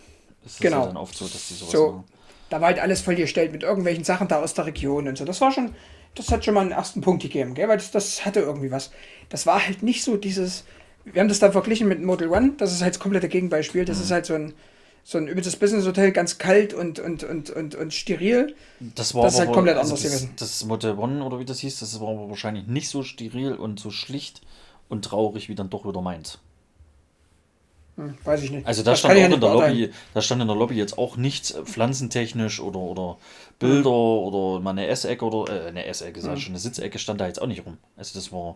B: Ist
A: Genau.
B: ja dann oft so, dass die sowas
A: So.
B: machen.
A: Da war halt alles vollgestellt mit irgendwelchen Sachen da aus der Region und so. Das war schon, das hat schon mal einen ersten Punkt gegeben, gell? weil das, das hatte irgendwie was. Das war halt nicht so dieses, wir haben das da verglichen mit Model One, das ist halt das komplette Gegenbeispiel. Das ist halt so ein, so ein übles Business Hotel, ganz kalt und, und, und, und, und steril.
B: Das war
A: Das ist halt komplett
B: also
A: anders
B: das,
A: gewesen.
B: Das Model One oder wie das hieß, das war aber wahrscheinlich nicht so steril und so schlicht und traurig wie dann doch wieder meins.
A: Hm, weiß ich nicht.
B: Also da
A: Das
B: stand auch
A: ja
B: in der. Lobby, da stand in der Lobby jetzt auch nichts äh, pflanzentechnisch oder, oder Bilder oder mal eine Essecke oder äh, eine Essecke, sag ich schon, eine Sitzecke stand da jetzt auch nicht rum. Also das war,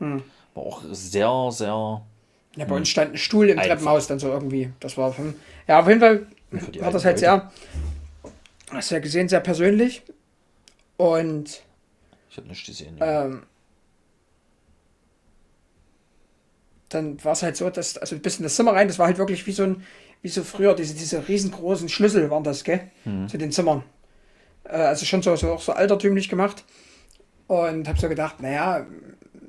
B: war auch sehr, sehr
A: Ja, bei uns stand ein Stuhl im
B: Einfach.
A: Treppenhaus dann so irgendwie. Das war hm. ja auf jeden Fall war das halt sehr, hast du ja gesehen, sehr persönlich. Und
B: Ich habe nichts gesehen. ja.
A: ähm, dann war es halt so, dass, also bis in das Zimmer rein, das war halt wirklich wie so ein, wie so früher, diese, diese riesengroßen Schlüssel waren das, gell? Zu den Zimmern. Äh, also schon so, so auch so altertümlich gemacht. Und habe so gedacht, naja,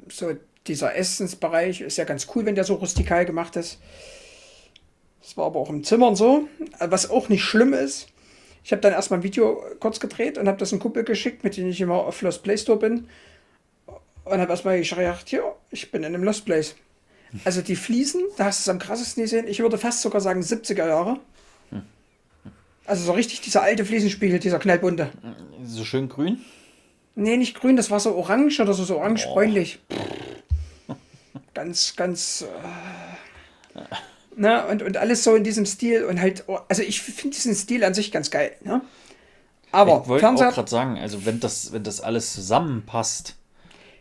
A: so dieser Essensbereich ist ja ganz cool, wenn der so rustikal gemacht ist. Das war aber auch im Zimmer und so, was auch nicht schlimm ist. Ich habe dann erstmal ein Video kurz gedreht und habe das einem Kumpel geschickt, mit dem ich immer auf Lost Play Store bin. Und habe erstmal gedacht, ja, ich bin in einem Lost Place. Also die Fliesen, da hast du es am krassesten gesehen. Ich würde fast sogar sagen 70er Jahre. Also so richtig dieser alte Fliesenspiegel, dieser knallbunte.
B: So schön grün.
A: Nee, nicht grün, das war so orange oder so, so orange-bräunlich. Ganz, ganz. Äh, ne, und, und alles so in diesem Stil und halt, oh, also ich finde diesen Stil an sich ganz geil, ne? Aber
B: ich wollte auch gerade sagen, also wenn das, wenn das alles zusammenpasst,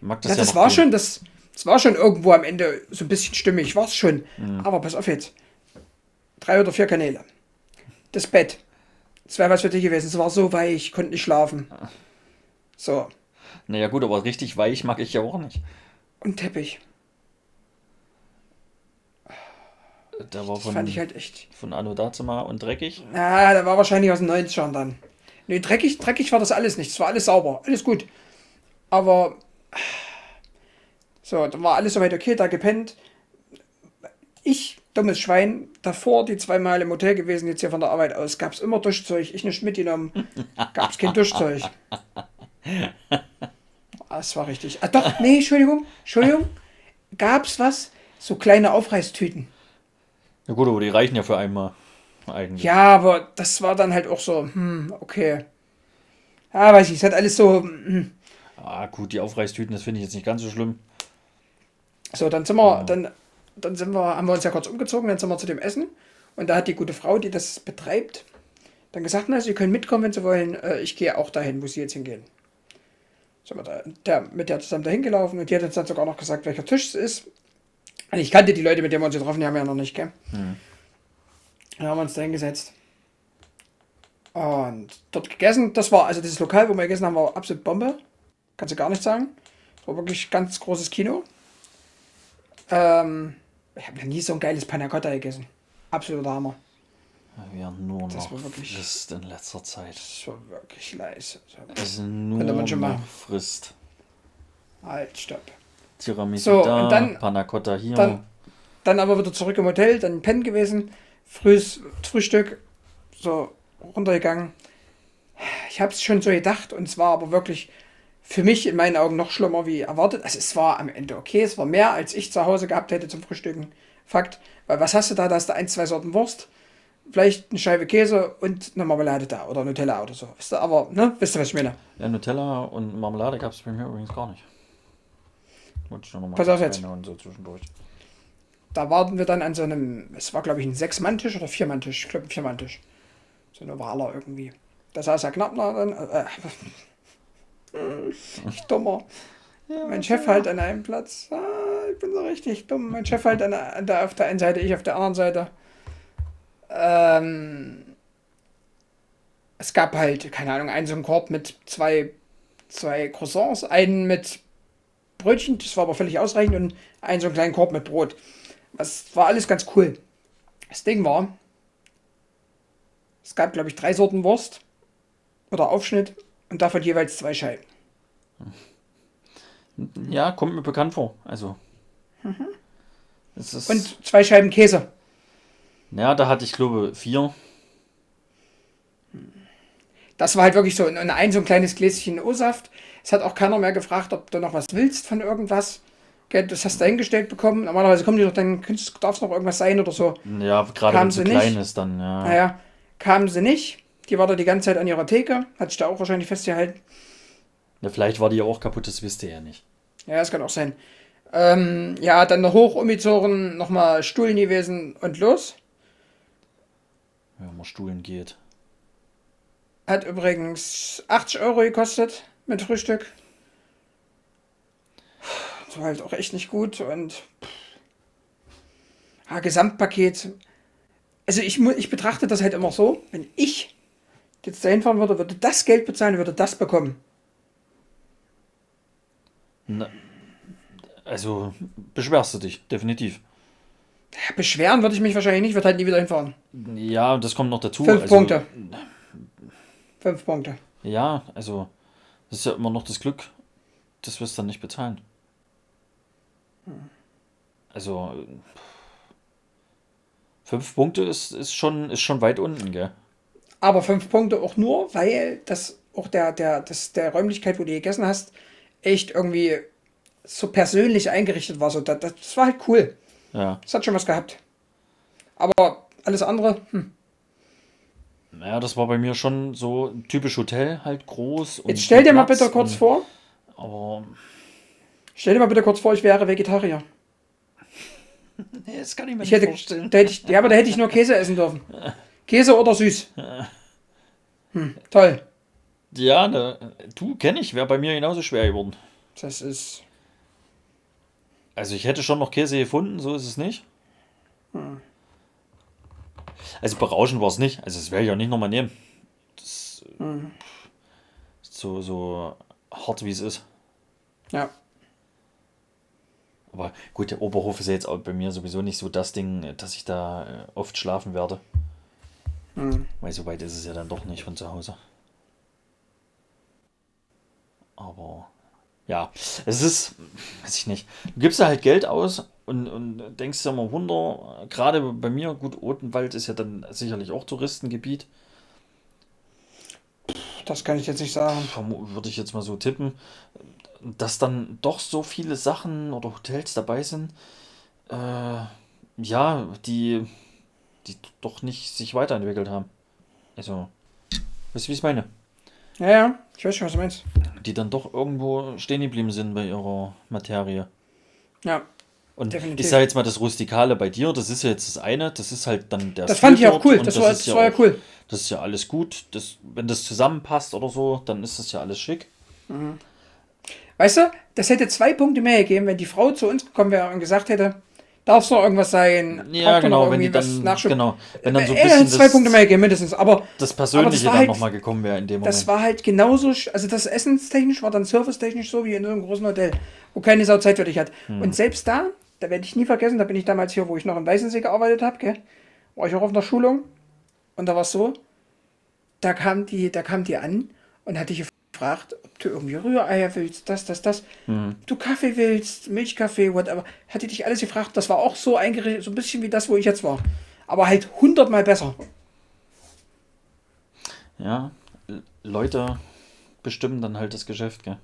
B: mag das
A: ja,
B: ja,
A: das war
B: gehen.
A: schon, das, das war schon irgendwo am Ende so ein bisschen stimmig, war es schon. Aber pass auf jetzt. Drei oder vier Kanäle. Das Bett. Wäre was für dich gewesen. Es war so weich, konnte nicht schlafen. So.
B: Naja gut, aber richtig weich mag ich ja auch nicht.
A: Und Teppich.
B: Der war
A: Das
B: von,
A: fand ich halt echt.
B: von Anno Dazima und dreckig.
A: Na, der war wahrscheinlich aus den 90ern dann. Nee, dreckig, dreckig war das alles nicht. Es war alles sauber, alles gut. Aber so, dann war alles soweit okay, da gepennt. Ich, dummes Schwein, davor die zweimal im Hotel gewesen, jetzt hier von der Arbeit aus, gab es immer Duschzeug. Ich nicht mitgenommen. Gab es kein Duschzeug. Ah, Es war richtig. Ah, doch, nee, Entschuldigung, Entschuldigung. Gab es was? So kleine Aufreißtüten.
B: Ja gut, aber die reichen ja für einmal. Eigentlich.
A: Ja, aber das war dann halt auch so, hm, okay. Ja, weiß ich, es hat alles so, hm.
B: Ah gut, die Aufreißtüten, das finde ich jetzt nicht ganz so schlimm.
A: So, dann sind wir, dann, dann sind wir, haben wir uns ja kurz umgezogen, dann sind wir zu dem Essen. Und da hat die gute Frau, die das betreibt, dann gesagt, na, Sie können mitkommen, wenn Sie wollen. Äh, Ich gehe auch dahin, wo Sie jetzt hingehen. Sind wir da, der, mit der zusammen dahin gelaufen und die hat uns dann sogar noch gesagt, welcher Tisch es ist. Und ich kannte die Leute, mit denen wir uns getroffen haben, ja noch nicht, gell? Dann haben wir uns da hingesetzt. Und dort gegessen. Das war, also dieses Lokal, wo wir gegessen haben, war absolut Bombe. Kannst du gar nicht sagen. War wirklich ganz großes Kino. Ähm, ich habe noch nie so ein geiles Panna Cotta gegessen. Absoluter Hammer.
B: Wir haben nur
A: Das
B: noch
A: war wirklich-
B: frisst in letzter Zeit.
A: Das war wirklich leise.
B: Es ist nur noch
A: mal-
B: frisst.
A: Halt, stopp.
B: Tiramisu
A: So,
B: da,
A: und dann-
B: Panna Cotta hier.
A: Dann, dann aber wieder zurück im Hotel, dann pennen gewesen. Frühes Frühstück, so runtergegangen. Ich habe es schon so gedacht und es war aber wirklich für mich in meinen Augen noch schlimmer wie erwartet. Also es war am Ende okay, es war mehr als ich zu Hause gehabt hätte zum Frühstücken. Fakt. Weil was hast du da? Da hast du ein, zwei Sorten Wurst, vielleicht eine Scheibe Käse und eine Marmelade da oder Nutella oder so. Wisst ihr, aber, ne? Wisst ihr, was ich meine?
B: ja, Nutella und Marmelade gab es bei mir übrigens gar nicht. Wollte ich noch mal
A: Pass auf jetzt.
B: reinhauen, so zwischendurch.
A: Da warten wir dann an so einem, es war glaube ich ein Sechs-Mann-Tisch oder Vier-Mann-Tisch, ich glaube ein Vier-Mann-Tisch. So ein ovaler irgendwie. Da saß Herr Knappner dann, äh, ich dummer. mein Chef halt an einem Platz. Ah, ich bin so richtig dumm. Mein Chef halt an, an der, auf der einen Seite, ich auf der anderen Seite. Ähm, es gab halt, keine Ahnung, einen so einen Korb mit zwei, zwei Croissants, einen mit Brötchen, das war aber völlig ausreichend, und einen so einen kleinen Korb mit Brot. Das war alles ganz cool. Das Ding war, es gab, glaube ich, drei Sorten Wurst oder Aufschnitt und davon jeweils zwei Scheiben.
B: Ja, kommt mir bekannt vor. Also.
A: Mhm. Und zwei Scheiben Käse.
B: ja, da hatte ich glaube vier.
A: Das war halt wirklich so. Und ein so ein kleines Gläschen O-Saft. Es hat auch keiner mehr gefragt, ob du noch was willst von irgendwas. Das hast du dahingestellt bekommen. Normalerweise kommen die doch dann, darf es noch irgendwas sein oder so.
B: Ja, gerade wenn es so klein ist, dann, ja.
A: Naja, kamen sie nicht. Die war da die ganze Zeit an ihrer Theke. Hat sich da auch wahrscheinlich festgehalten.
B: ja. Vielleicht war die ja auch kaputt, das wisst ihr ja nicht.
A: Ja, das kann auch sein. Ähm, ja, dann noch hoch umgezogen, nochmal Stuhlen gewesen und los.
B: Wenn man Stuhlen geht.
A: Hat übrigens 80 Euro gekostet mit Frühstück. Das war halt auch echt nicht gut und ja, Gesamtpaket. Also ich, ich betrachte das halt immer so, wenn ich jetzt dahin fahren würde, würde das Geld bezahlen, würde das bekommen.
B: Na, also, beschwerst du dich, definitiv.
A: Ja, beschweren würde ich mich wahrscheinlich nicht, würde halt nie wieder hinfahren.
B: Ja, und das kommt noch dazu.
A: Fünf
B: also,
A: Punkte. Fünf Punkte.
B: Ja, also, das ist ja immer noch das Glück, dass wir es dann nicht bezahlen. Also, äh, fünf Punkte ist, ist, schon, ist schon weit unten, gell?
A: Aber fünf Punkte auch nur, weil das auch der, der, das, der Räumlichkeit, wo du gegessen hast, echt irgendwie so persönlich eingerichtet war. So, das, das war halt cool.
B: Ja.
A: Das hat schon was gehabt. Aber alles andere, hm.
B: Naja, das war bei mir schon so typisch Hotel, halt groß. Und
A: Jetzt stell dir mal bitte kurz
B: und,
A: vor,
B: Aber,
A: stell dir mal bitte kurz vor, ich wäre Vegetarier.
B: nee, das kann ich mir
A: Ich hätte, da hätte ich, ja, aber da hätte ich nur Käse essen dürfen. Käse oder süß. Hm, toll.
B: Ja, ne, du, kenne ich, wäre bei mir genauso schwer geworden.
A: Das ist.
B: Also ich hätte schon noch Käse gefunden, so ist es nicht. Also berauschend war es nicht. Also das werde ich auch nicht nochmal nehmen. Das ist so, so hart wie es ist.
A: Ja.
B: Aber gut, der Oberhof ist ja jetzt auch bei mir sowieso nicht so das Ding, dass ich da äh, oft schlafen werde. Weil so weit ist es ja dann doch nicht von zu Hause. Aber ja, es ist, weiß ich nicht. Du gibst da halt Geld aus und, und denkst dir mal Wunder, gerade bei mir, gut, Odenwald ist ja dann sicherlich auch Touristengebiet.
A: Das kann ich jetzt nicht sagen.
B: Würde ich jetzt mal so tippen, dass dann doch so viele Sachen oder Hotels dabei sind, äh, ja, die, die doch nicht sich weiterentwickelt haben. Also, weißt du, wie ich es meine?
A: Ja, ja, ich weiß schon, was du meinst.
B: Die dann doch irgendwo stehen geblieben sind bei ihrer Materie.
A: Ja.
B: Und
A: Definitiv.
B: ich sage jetzt mal das Rustikale bei dir, das ist ja jetzt das eine, das ist halt dann der
A: Das
B: Stil
A: fand ich auch cool.
B: und
A: Das, war, das war ja
B: auch-
A: cool.
B: Das ist ja alles gut. Das, wenn das zusammenpasst oder so, dann ist das ja alles schick.
A: Weißt du, das hätte zwei Punkte mehr gegeben, wenn die Frau zu uns gekommen wäre und gesagt hätte, darf es noch irgendwas sein?
B: Ja, genau, wenn die dann,
A: Nachschub?
B: genau, wenn dann so ein
A: Äh,
B: bisschen
A: zwei
B: das,
A: Punkte mehr gegeben, mindestens. Aber
B: das Persönliche
A: war
B: dann
A: halt-
B: nochmal gekommen wäre in dem Moment.
A: das war halt genauso, also das essenstechnisch war dann servicetechnisch so wie in so einem großen Hotel, wo keine Sau Zeit für dich hat.
B: Hm.
A: Und selbst da, da werde ich nie vergessen, da bin ich damals hier, wo ich noch in Weißensee gearbeitet habe, gell, war ich auch auf einer Schulung und da war es so, da kam die, da kam die an und hat dich gefragt, ob du irgendwie Rühreier willst, das, das, das,
B: Hm.
A: du Kaffee willst, Milchkaffee, whatever, hat die dich alles gefragt, das war auch so eingerichtet, so ein bisschen wie das, wo ich jetzt war, aber halt hundertmal besser.
B: ja, Leute bestimmen dann halt das Geschäft, gell?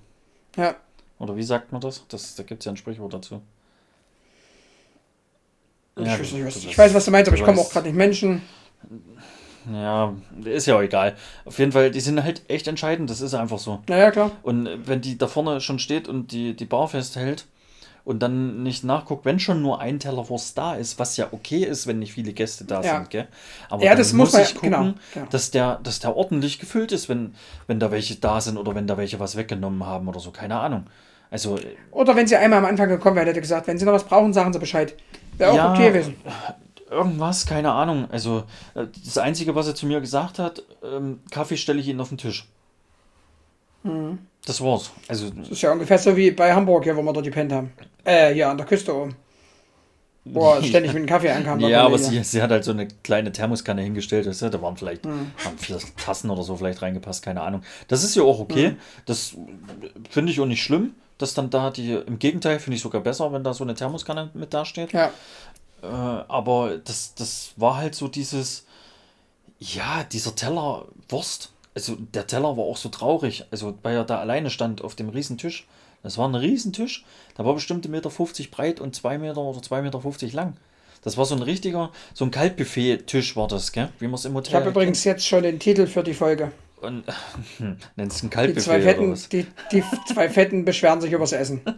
A: Ja,
B: Oder wie sagt man das? das da gibt es ja ein Sprichwort dazu.
A: ich,
B: Ja,
A: weiß nicht, was,
B: du
A: ich weiß, was du meinst, aber ich komme auch gerade nicht Menschen.
B: Ja, ist ja auch egal. Auf jeden Fall, die sind halt echt entscheidend, das ist einfach so.
A: Naja, klar.
B: Und wenn die da vorne schon steht und die, die Bar festhält und dann nicht nachguckt, wenn schon nur ein Teller Wurst da ist, was ja okay ist, wenn nicht viele Gäste da
A: Ja.
B: sind, gell? Aber
A: Ja,
B: dann
A: das muss man
B: ich
A: ja-
B: gucken,
A: genau, genau.
B: Dass, der, dass der ordentlich gefüllt ist, wenn, wenn da welche da sind oder wenn da welche was weggenommen haben oder so, keine Ahnung. Also, äh,
A: Oder wenn sie einmal am Anfang gekommen wäre, hätte gesagt, wenn sie noch was brauchen, sagen sie Bescheid. Wäre auch
B: Ja.
A: okay gewesen.
B: Irgendwas, keine Ahnung. Also, äh, das Einzige, was er zu mir gesagt hat, ähm, Kaffee stelle ich Ihnen auf den Tisch.
A: Mhm.
B: Das war's. Also,
A: Das ist ja ungefähr so wie bei Hamburg hier, wo wir dort gepennt haben. Äh, hier an der Küste oben. Boah, ständig mit dem Kaffee ankam.
B: Ja, aber sie, sie hat halt so eine kleine Thermoskanne hingestellt. Weißt du? Da waren vielleicht
A: Mhm.
B: waren vier Tassen oder so vielleicht reingepasst, keine Ahnung. Das ist ja auch okay.
A: Mhm.
B: Das finde ich auch nicht schlimm, dass dann da die. Im Gegenteil, finde ich sogar besser, wenn da so eine Thermoskanne mit da steht.
A: Ja,
B: Äh, aber das, das war halt so dieses. Ja, dieser Teller Wurst. also der Teller war auch so traurig, also weil er da alleine stand auf dem riesen Tisch. Das war ein riesen Tisch, da war bestimmt 1,50 Meter breit und 2 Meter oder 2,50 Meter lang. Das war so ein richtiger, so ein Kaltbuffet-Tisch war das, gell? Wie man es im Hotel
A: Ich habe übrigens jetzt schon den Titel für die Folge.
B: Und nennt es ein
A: Die
B: Kaltbuffet
A: zwei,
B: oder
A: Fetten, die, die zwei Fetten beschweren sich übers Essen.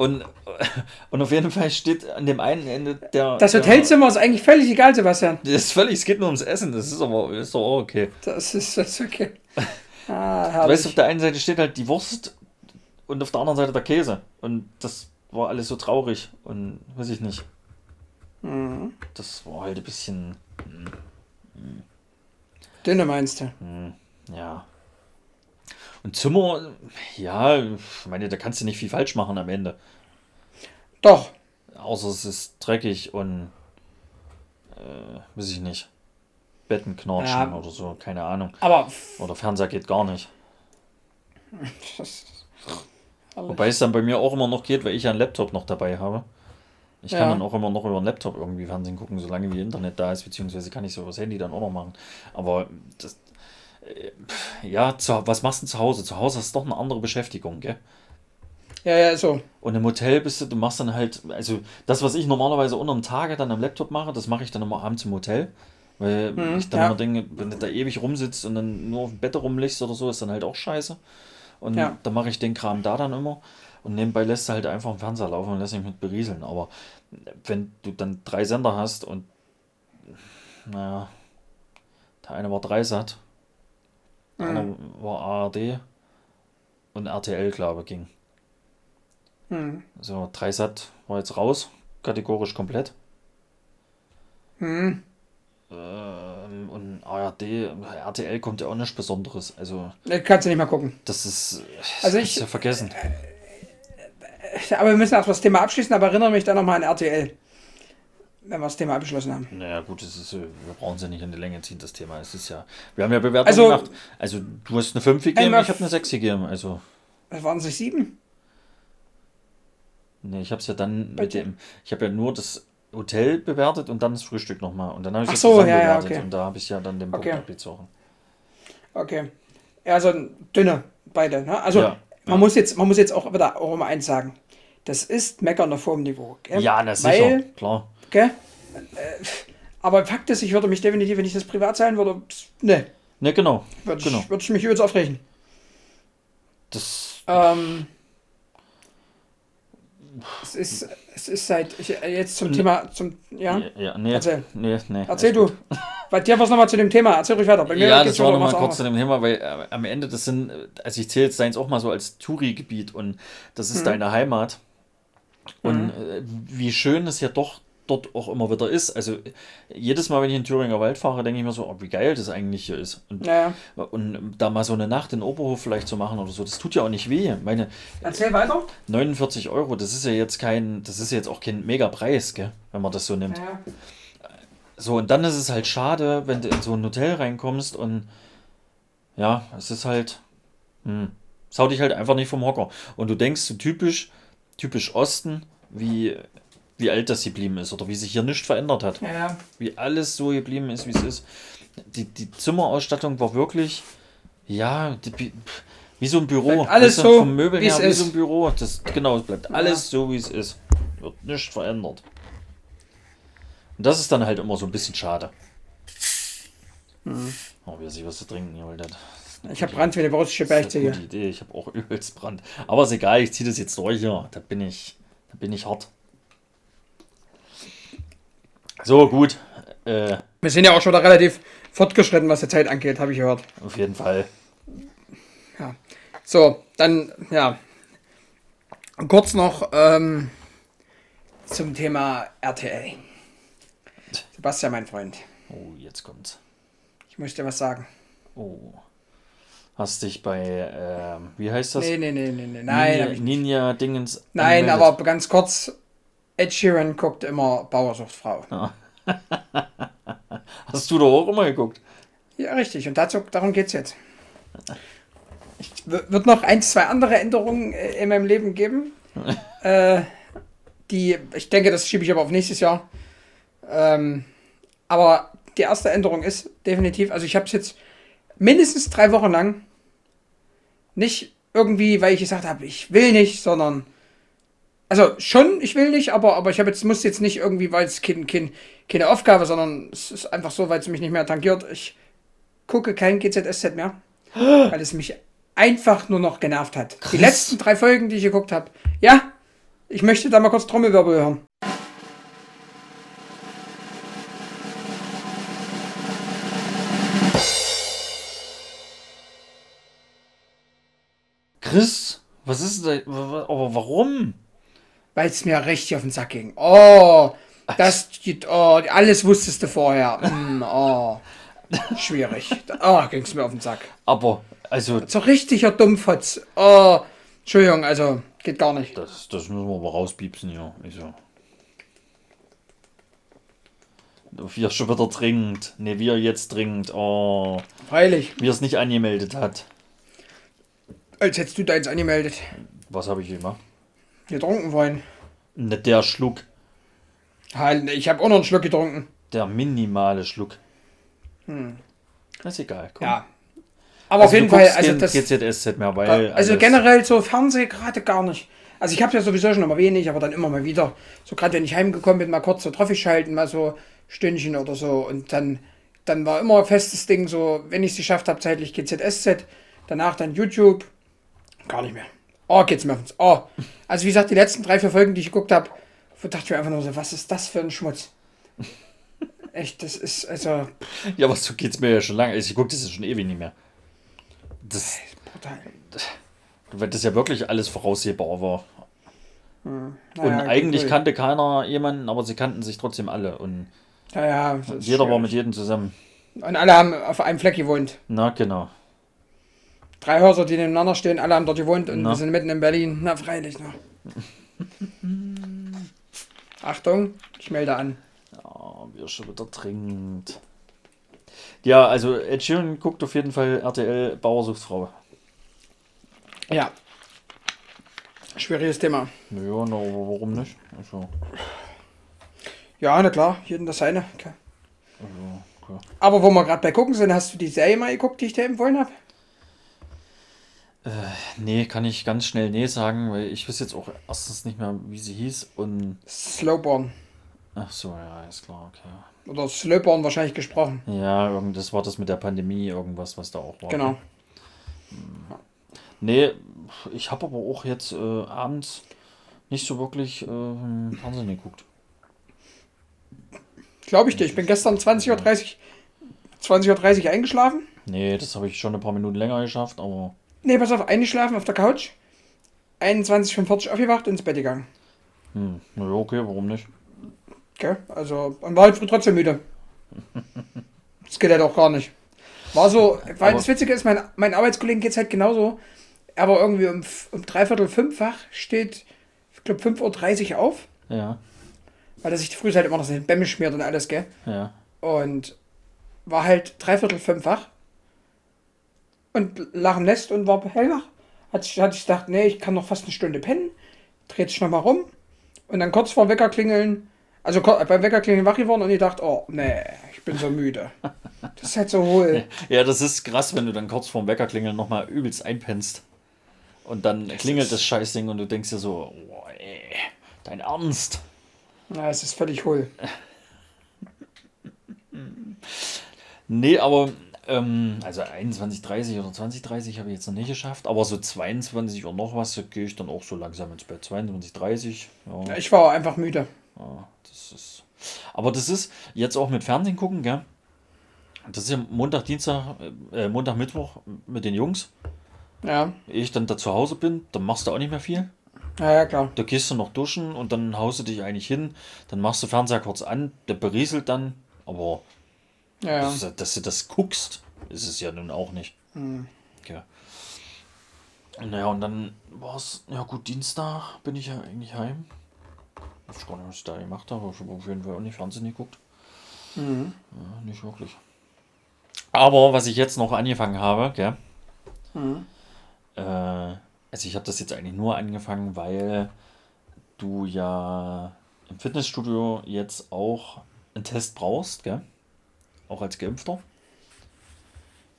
B: Und, und auf jeden Fall steht an dem einen Ende der.
A: Das
B: der,
A: Hotelzimmer ist eigentlich völlig egal, Sebastian.
B: Das ist völlig, es geht nur ums Essen, das ist aber ist doch auch okay.
A: Das ist, das ist okay. Ah,
B: Du weißt, auf der einen Seite steht halt die Wurst und auf der anderen Seite der Käse. Und das war alles so traurig und weiß ich nicht.
A: Mhm.
B: Das war halt ein bisschen,
A: Dünne meinst du?
B: ja. Und Zimmer, ja, ich meine, da kannst du nicht viel falsch machen am Ende.
A: Doch.
B: Außer es ist dreckig und, äh, weiß ich nicht. Betten knatschen
A: Ja.
B: oder so, keine Ahnung.
A: Aber.
B: Oder Fernseher geht gar nicht.
A: Das,
B: Wobei es dann bei mir auch immer noch geht, weil ich ja einen Laptop noch dabei habe. Ich kann
A: Ja.
B: dann auch immer noch über den Laptop irgendwie Fernsehen gucken, solange wie Internet da ist, beziehungsweise kann ich so übers Handy dann auch noch machen. Aber das, ja, zu, was machst du denn zu Hause? Zu Hause ist doch eine andere Beschäftigung, gell?
A: ja, ja, so.
B: Und im Hotel bist du, du machst dann halt, also das, was ich normalerweise unter dem Tage dann am Laptop mache, das mache ich dann immer abends im Hotel. Weil ich dann
A: ja.
B: immer denke, wenn du da ewig rumsitzt und dann nur auf dem Bett rumliegst oder so, ist dann halt auch scheiße. Und
A: Ja.
B: dann mache ich den Kram da dann immer. Und nebenbei lässt du halt einfach im Fernseher laufen und lässt dich mit berieseln. Aber wenn du dann drei Sender hast und naja, der eine war Dreisat, der andere war ARD und RTL, glaube ich, ging.
A: Hm.
B: So, Dreisat war jetzt raus, kategorisch komplett.
A: Hm.
B: Ähm, und ARD, RTL kommt ja auch nichts Besonderes. Also,
A: kannst du nicht mal gucken.
B: das ist.
A: Also ich-
B: ja vergessen.
A: Aber wir müssen erst das Thema abschließen, aber erinnere mich dann nochmal an RTL. Wenn wir das Thema abgeschlossen haben.
B: Naja, gut, es ist, äh, wir brauchen es ja nicht in die Länge ziehen, das Thema. Es ist ja. Wir haben ja Bewertungen
A: Also-
B: gemacht. Also, du hast eine 5 gegeben, ich habe eine 6 gegeben. Also,
A: Was waren es, sieben?
B: nee, ich habe es ja dann
A: Bei
B: mit dem. Ich habe ja nur das Hotel bewertet und dann das Frühstück nochmal. Und dann habe ich
A: Ach
B: das
A: so,
B: zusammen
A: ja, ja,
B: bewertet.
A: okay.
B: Und da habe ich ja dann den Punkt
A: Okay.
B: abgezogen.
A: Okay. Ja, also dünne, beide. Ne? Also
B: Ja,
A: man,
B: ja.
A: Muss jetzt, man muss jetzt auch wieder auch mal eins sagen. Das ist Meckern auf hohem Niveau. Gell?
B: Ja, na sicher,
A: Weil,
B: klar.
A: Gell? Äh, aber Fakt ist, ich würde mich definitiv, wenn ich das privat sein würde, ne,
B: Ne, genau.
A: würde
B: genau.
A: ich, würd ich mich übelst aufregen.
B: Das.
A: Ähm, es ist, es ist seit, ich, jetzt zum Thema, zum, ja,
B: Ja, ja nee,
A: Erzähl.
B: nee, nee.
A: erzähl du. Bei dir was nochmal zu dem Thema, erzähl ruhig weiter. Bei mir
B: Ja, das war nochmal kurz zu dem Thema, weil äh, am Ende, das sind, äh, also ich zähle jetzt deins auch mal so als Touri-Gebiet und das
A: Mhm.
B: ist deine Heimat. Und äh, wie schön es ja doch dort auch immer wieder ist. Also jedes Mal, wenn ich in Thüringer Wald fahre, denke ich mir so, oh, wie geil das eigentlich hier ist. Und,
A: Ja, ja.
B: und da mal so eine Nacht in Oberhof vielleicht zu machen oder so, das tut ja auch nicht weh. Meine
A: Erzähl weiter.
B: 49 Euro, das ist ja jetzt kein, das ist ja jetzt auch kein Mega-Preis, gell, wenn man das so nimmt.
A: Ja.
B: So, und dann ist es halt schade, wenn du in so ein Hotel reinkommst und ja, es ist halt, hm, es haut dich halt einfach nicht vom Hocker. Und du denkst so typisch, typisch Osten, wie, wie alt das geblieben ist oder wie sich hier nichts verändert hat.
A: Ja, ja.
B: Wie alles so geblieben ist, wie es ist. Die, die Zimmerausstattung war wirklich, ja, die, wie so ein Büro.
A: Alles
B: Weißt du,
A: so,
B: vom Möbel
A: wie es
B: her, wie
A: ist.
B: so ein Büro. Das, genau, es bleibt alles so, wie es ist. Wird nicht verändert. Und das ist dann halt immer so ein bisschen schade.
A: Mhm.
B: Oh, wie sie was zu trinken hier, das
A: Ich habe Brand wie eine russische
B: das ist eine
A: Bergziege.
B: gute Idee. Ich habe auch übelst Brand. Aber ist egal, ich ziehe das jetzt durch hier. Da bin ich, da bin ich hart. So, gut. Äh,
A: Wir sind ja auch schon wieder relativ fortgeschritten, was die Zeit angeht, habe ich gehört.
B: auf jeden Fall.
A: Ja. So, dann, ja. Kurz noch ähm, zum Thema RTL. Sebastian, mein Freund,
B: Oh, jetzt kommt's.
A: ich muss dir was sagen.
B: Oh. Hast dich bei, ähm, wie heißt das?
A: Nee, nee, nee, nee, nee. Nein,
B: Ninja. Ninja Dingens.
A: Nein,
B: angemeldet.
A: aber ganz kurz. Ed Sheeran guckt immer Bauersuchtfrau.
B: Hast du doch auch immer geguckt?
A: Ja, richtig. Und dazu, darum geht's jetzt. W- Wird noch ein, zwei andere Änderungen äh, in meinem Leben geben. äh, die, ich denke, das schiebe ich aber auf nächstes Jahr. Ähm, aber die erste Änderung ist definitiv, also ich habe es jetzt mindestens drei Wochen lang. Nicht irgendwie, weil ich gesagt habe, ich will nicht, sondern. Also schon, ich will nicht, aber, aber ich habe jetzt, muss jetzt nicht irgendwie, weil es kein, kein, keine Aufgabe, sondern es ist einfach so, weil es mich nicht mehr tangiert. Ich gucke kein GZSZ mehr, weil es mich einfach nur noch genervt hat. Die
B: Chris.
A: letzten drei Folgen, die ich geguckt habe. Ja, ich möchte da mal kurz Trommelwirbel hören.
B: Chris, was ist denn Aber warum?
A: Weil es mir richtig auf den Sack ging. Oh, das, geht- oh, alles wusstest du vorher. Mm, oh, schwierig. Oh, ging es mir auf den Sack.
B: Aber, also,
A: So richtiger Dummfotz. Oh, Entschuldigung, also geht gar nicht.
B: das, das müssen wir aber rauspiepsen hier. Also. Wir schon wieder dringend. Ne, wir jetzt dringend. Oh,
A: Freilich,
B: wie er es nicht angemeldet hat.
A: als hättest du deins angemeldet.
B: Was habe ich gemacht?
A: Getrunken wollen.
B: Ne, der Schluck.
A: Halt, ich habe auch noch einen Schluck getrunken.
B: Der minimale Schluck. Das ist egal. Komm.
A: Ja. Aber auf
B: Also
A: jeden
B: du
A: Fall, also das.
B: GZSZ mehr, weil.
A: Also
B: alles-
A: generell so Fernseh gerade gar nicht. Also ich habe ja sowieso schon immer wenig, aber dann immer mal wieder. So gerade wenn ich heimgekommen bin, mal kurz so Trophy schalten, mal so Stündchen oder so. Und dann, dann war immer festes Ding so, wenn ich es geschafft habe, zeitlich GZSZ, danach dann YouTube. Gar nicht mehr. Oh, geht's mir auf uns. Oh. Also wie gesagt, die letzten drei, vier Folgen, die ich geguckt habe, dachte ich mir einfach nur so, was ist das für ein Schmutz? Echt, das ist, also,
B: Ja, aber so geht's mir ja schon lange. Ich gucke das ja schon ewig nicht mehr. Das,
A: brutal.
B: weil das ja wirklich alles voraussehbar war.
A: Naja,
B: und eigentlich
A: gut.
B: kannte keiner jemanden, aber sie kannten sich trotzdem alle. Und
A: Naja, das ist
B: jeder war
A: schwierig.
B: mit jedem zusammen.
A: Und alle haben auf einem Fleck gewohnt.
B: Na, genau.
A: Drei Häuser, die nebeneinander stehen, alle haben dort gewohnt und
B: Na.
A: wir sind mitten in Berlin. Na, freilich, ne? Achtung, ich melde an.
B: Ah, wir schon wieder dringend. Ja, also Ed Sheeran guckt auf jeden Fall RTL Bauersuchsfrau.
A: Ja. Schwieriges Thema.
B: Naja, na, warum nicht? Also,
A: Ja, na klar, jeden das seine. Okay.
B: also okay.
A: Aber wo wir gerade bei gucken sind, hast du die Serie mal geguckt, die ich dir empfohlen habe?
B: Nee, kann ich ganz schnell nee sagen, weil ich weiß jetzt auch erstens nicht mehr, wie sie hieß. Und.
A: Slowborn.
B: Ach so, ja, ist klar, okay.
A: Oder Slowborn wahrscheinlich gesprochen.
B: Ja, das war das mit der Pandemie, irgendwas, was da auch war.
A: Genau.
B: Nee, ich habe aber auch jetzt äh, abends nicht so wirklich äh, Fernsehen geguckt.
A: Glaube ich dir. Ich bin gestern 20.30 Uhr 20.30 Uhr eingeschlafen.
B: Nee, das habe ich schon ein paar Minuten länger geschafft, aber
A: Nee, pass auf, eingeschlafen auf der Couch. 21.45 Uhr aufgewacht und ins Bett gegangen.
B: hm, ja, okay, warum nicht?
A: Okay, also, und war halt früh trotzdem müde. Das geht halt auch gar nicht. War so, weil
B: Aber-
A: das Witzige ist, mein, mein Arbeitskollegen geht es halt genauso. Er war irgendwie um, um dreiviertel fünffach, steht, ich glaube, 5.30 Uhr auf,
B: Ja,
A: weil er sich früh halt immer noch seine Bämme schmiert und alles, gell?
B: ja.
A: Und war halt dreiviertel fünffach und im Nest und war hellwach. Hat sich, hat sich gedacht, nee, ich kann noch fast eine Stunde pennen. Dreht sich nochmal rum und dann kurz vor Wecker klingeln, also ko- beim Wecker klingeln wach geworden und ich dachte, oh, nee, ich bin so müde. Das ist halt so hohl.
B: Ja, das ist krass, wenn du dann kurz vorm Wecker klingeln nochmal übelst einpennst. Und dann klingelt das Scheißding und du denkst dir so, oh, ey, dein Ernst?
A: Ja, es ist völlig hohl.
B: Nee, aber ähm, also 21.30 oder 20.30 habe ich jetzt noch nicht geschafft, aber so 22 Uhr noch was, da gehe ich dann auch so langsam ins Bett. 22.30, ja,
A: Ich war einfach müde.
B: ja, das ist. Aber das ist jetzt auch mit Fernsehen gucken, gell? Das ist ja Montag, Dienstag, äh, Montag, Mittwoch mit den Jungs.
A: Ja,
B: ich dann da zu Hause bin, dann machst du auch nicht mehr viel.
A: ja, ja klar.
B: Da gehst du noch duschen und dann haust du dich eigentlich hin. Dann machst du Fernseher kurz an, der berieselt dann. Aber
A: Ja,
B: dass, dass du das guckst, ist es ja nun auch nicht.
A: Hm.
B: Ja. Naja, und dann war es, ja gut, Dienstag bin ich ja eigentlich heim. Ich weiß gar nicht, was ich da gemacht habe. Ich habe auf jeden Fall auch nicht Fernsehen geguckt.
A: Mhm.
B: Ja, nicht wirklich. Aber was ich jetzt noch angefangen habe, gell?
A: Mhm.
B: Äh, also ich habe das jetzt eigentlich nur angefangen, weil du ja im Fitnessstudio jetzt auch einen Test brauchst, gell? Auch als Geimpfter.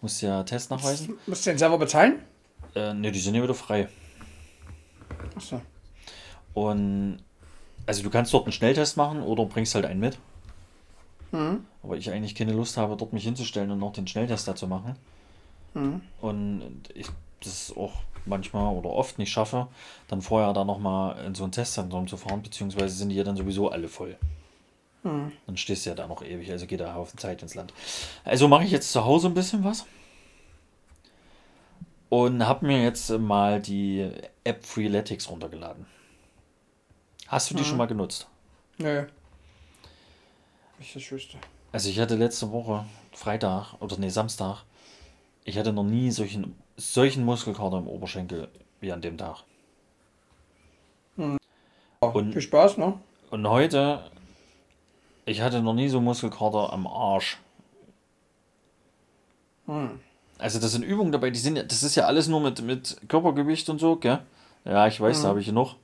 B: Musst ja Test nachweisen.
A: Musst du den selber bezahlen?
B: Äh, ne, die sind ja wieder frei.
A: Achso.
B: Und also du kannst dort einen Schnelltest machen oder bringst halt einen mit.
A: Mhm.
B: Aber ich eigentlich keine Lust habe, dort mich hinzustellen und noch den Schnelltest dazu machen.
A: Mhm.
B: Und ich das auch manchmal oder oft nicht schaffe, dann vorher da nochmal in so ein Testzentrum zu fahren, beziehungsweise sind die ja dann sowieso alle voll.
A: Mhm.
B: Dann stehst du ja da noch ewig, also geht da Haufen Zeit ins Land. Also mache ich jetzt zu Hause ein bisschen was. Und habe mir jetzt mal die App Freeletics runtergeladen. Hast du die
A: Mhm.
B: schon mal genutzt?
A: Nö. Ich das wüsste.
B: Also ich hatte letzte Woche, Freitag oder nee, Samstag, ich hatte noch nie solchen, solchen Muskelkater im Oberschenkel wie an dem Tag.
A: Oh,
B: Und-
A: viel Spaß, ne?
B: Und heute, ich hatte noch nie so Muskelkater am Arsch.
A: Hm.
B: Also das sind Übungen dabei, die sind ja, das ist ja alles nur mit, mit Körpergewicht und so, gell? Ja, ich weiß, da habe ich genug.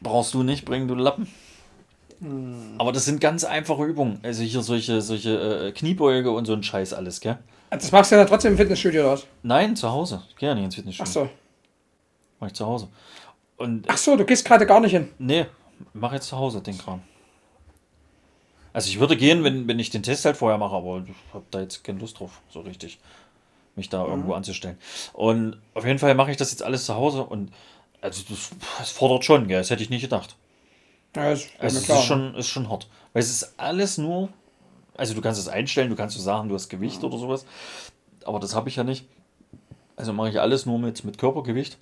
B: Brauchst du nicht, bringen du Lappen. Aber das sind ganz einfache Übungen. Also hier solche, solche äh, Kniebeuge und so ein Scheiß alles, gell?
A: Das machst du ja trotzdem im Fitnessstudio oder was?
B: Nein, zu Hause. Ich gehe ja nicht ins
A: Ach
B: Fitnessstudio.
A: so.
B: Mach ich zu Hause. Und
A: Ach so, du gehst gerade gar nicht hin.
B: Nee, mach jetzt zu Hause den Kram. Also ich würde gehen, wenn, wenn ich den Test halt vorher mache, aber ich habe da jetzt keine Lust drauf, so richtig, mich da irgendwo anzustellen. Und auf jeden Fall mache ich das jetzt alles zu Hause und also das, das fordert schon, gell? Das hätte ich nicht gedacht.
A: Ja, das ist
B: Also es ist schon, ist schon hart. Weil es ist alles nur, also du kannst es einstellen, du kannst so sagen, du hast Gewicht oder sowas, aber das habe ich ja nicht. Also mache ich alles nur mit, mit Körpergewicht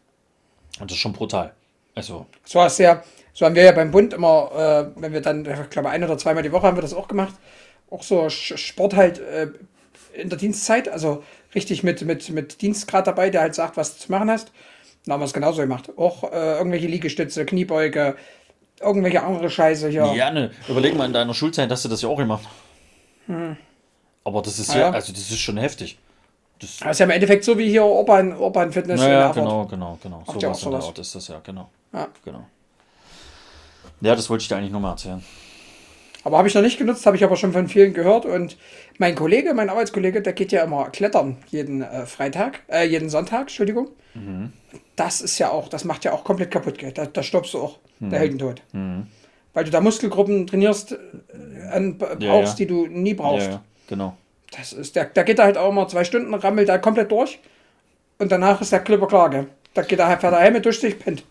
B: und das ist schon brutal. Also,
A: So hast du ja, so haben wir ja beim Bund immer, äh, wenn wir dann, ich glaube, ein oder zweimal die Woche haben wir das auch gemacht, auch so Sport halt äh, in der Dienstzeit, also richtig mit, mit, mit Dienstgrad dabei, der halt sagt, was du zu machen hast. Dann haben wir es genauso gemacht. Auch äh, irgendwelche Liegestütze, Kniebeuge, irgendwelche andere Scheiße hier.
B: Ja, ne, überleg mal, in deiner Schulzeit hast du das ja auch gemacht. Aber das ist
A: Ah,
B: ja,
A: ja.
B: also das ist schon heftig. Das,
A: Das ist ja im Endeffekt so wie hier Urban, Urban Fitness in
B: naja, genau, genau, genau. So was in der? Art ist das ja, genau.
A: Ja.
B: genau. Ja, das wollte ich dir eigentlich nur mal erzählen.
A: Aber habe ich noch nicht genutzt, habe ich aber schon von vielen gehört. Und mein Kollege, mein Arbeitskollege, der geht ja immer klettern jeden äh, Freitag, äh, jeden Sonntag, Entschuldigung.
B: Mhm.
A: Das ist ja auch, das macht ja auch komplett kaputt, gell? Da, da stirbst du auch,
B: Mhm.
A: der Heldentod. Weil du da Muskelgruppen trainierst, äh, an,
B: Ja,
A: brauchst,
B: ja.
A: die du nie brauchst.
B: Ja, ja, genau.
A: Das ist, der, der geht da halt auch immer zwei Stunden, rammelt da komplett durch. Und danach ist der Klipper klar, gell? Da geht er, fährt er heim mit durch sich, pennt.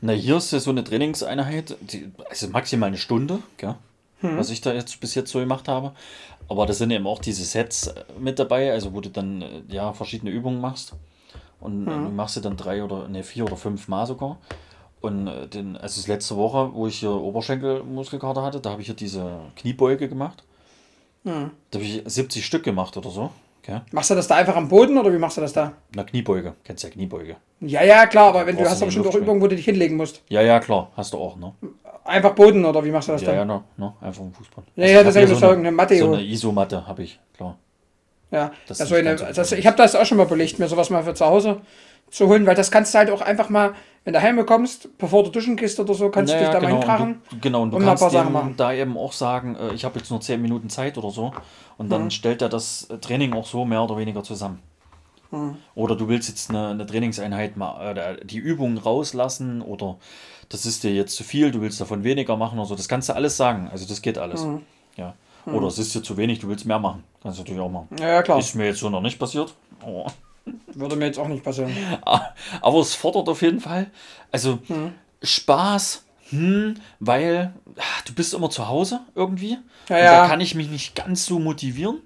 B: Na, hier ist ja so eine Trainingseinheit, die, also maximal eine Stunde, gell?
A: Hm.
B: was ich da jetzt bis jetzt so gemacht habe. Aber da sind eben auch diese Sets äh, mit dabei, also wo du dann äh, ja verschiedene Übungen machst. Und äh,
A: Hm.
B: du machst sie dann drei oder ne, vier oder fünf Mal sogar. Und den, also das letzte Woche, wo ich hier Oberschenkelmuskelkater hatte, da habe ich hier diese Kniebeuge gemacht.
A: Hm.
B: Da habe ich 70 Stück gemacht oder so. Okay?
A: Machst du das da einfach am Boden oder wie machst du das da?
B: Na, Kniebeuge. Kennst ja Kniebeuge.
A: Ja, ja, klar, aber wenn du hast
B: du
A: doch bestimmt auch
B: Luft
A: Übungen, wo du dich hinlegen musst.
B: Ja, ja, klar. Hast du auch, ne?
A: Einfach Boden oder wie machst du das
B: Ja,
A: dann?
B: ja, no, no, einfach im Fußball.
A: Ja,
B: Also
A: ja, das ich so eine Matte
B: So eine Isomatte habe ich, klar.
A: Ja,
B: Das
A: das
B: ist
A: so eine, das, ich habe das auch schon mal belegt, mir sowas mal für zu Hause zu holen, weil das kannst du halt auch einfach mal, wenn du heim kommst, bevor du duschen gehst oder so, kannst du dich da mal
B: genau,
A: hinkrachen.
B: und du, genau, und du
A: und mal ein
B: kannst
A: paar Sachen
B: dem
A: machen.
B: da eben auch sagen, äh, ich habe jetzt nur 10 Minuten Zeit oder so. Und dann stellt er das äh, Training auch so mehr oder weniger zusammen. Oder du willst jetzt eine, eine Trainingseinheit mal äh, die Übung rauslassen oder das ist dir jetzt zu viel, du willst davon weniger machen oder so. Das kannst du alles sagen. Also das geht alles. Ja. Oder es ist dir zu wenig, du willst mehr machen. Kannst du natürlich auch machen.
A: Ja, ja, klar.
B: Ist mir jetzt so noch nicht passiert. Oh.
A: Würde mir jetzt auch nicht passieren.
B: Aber es fordert auf jeden Fall. Also Spaß, hm, weil ah, du bist immer zu Hause irgendwie.
A: Ja, ja.
B: Da kann ich mich nicht ganz so motivieren.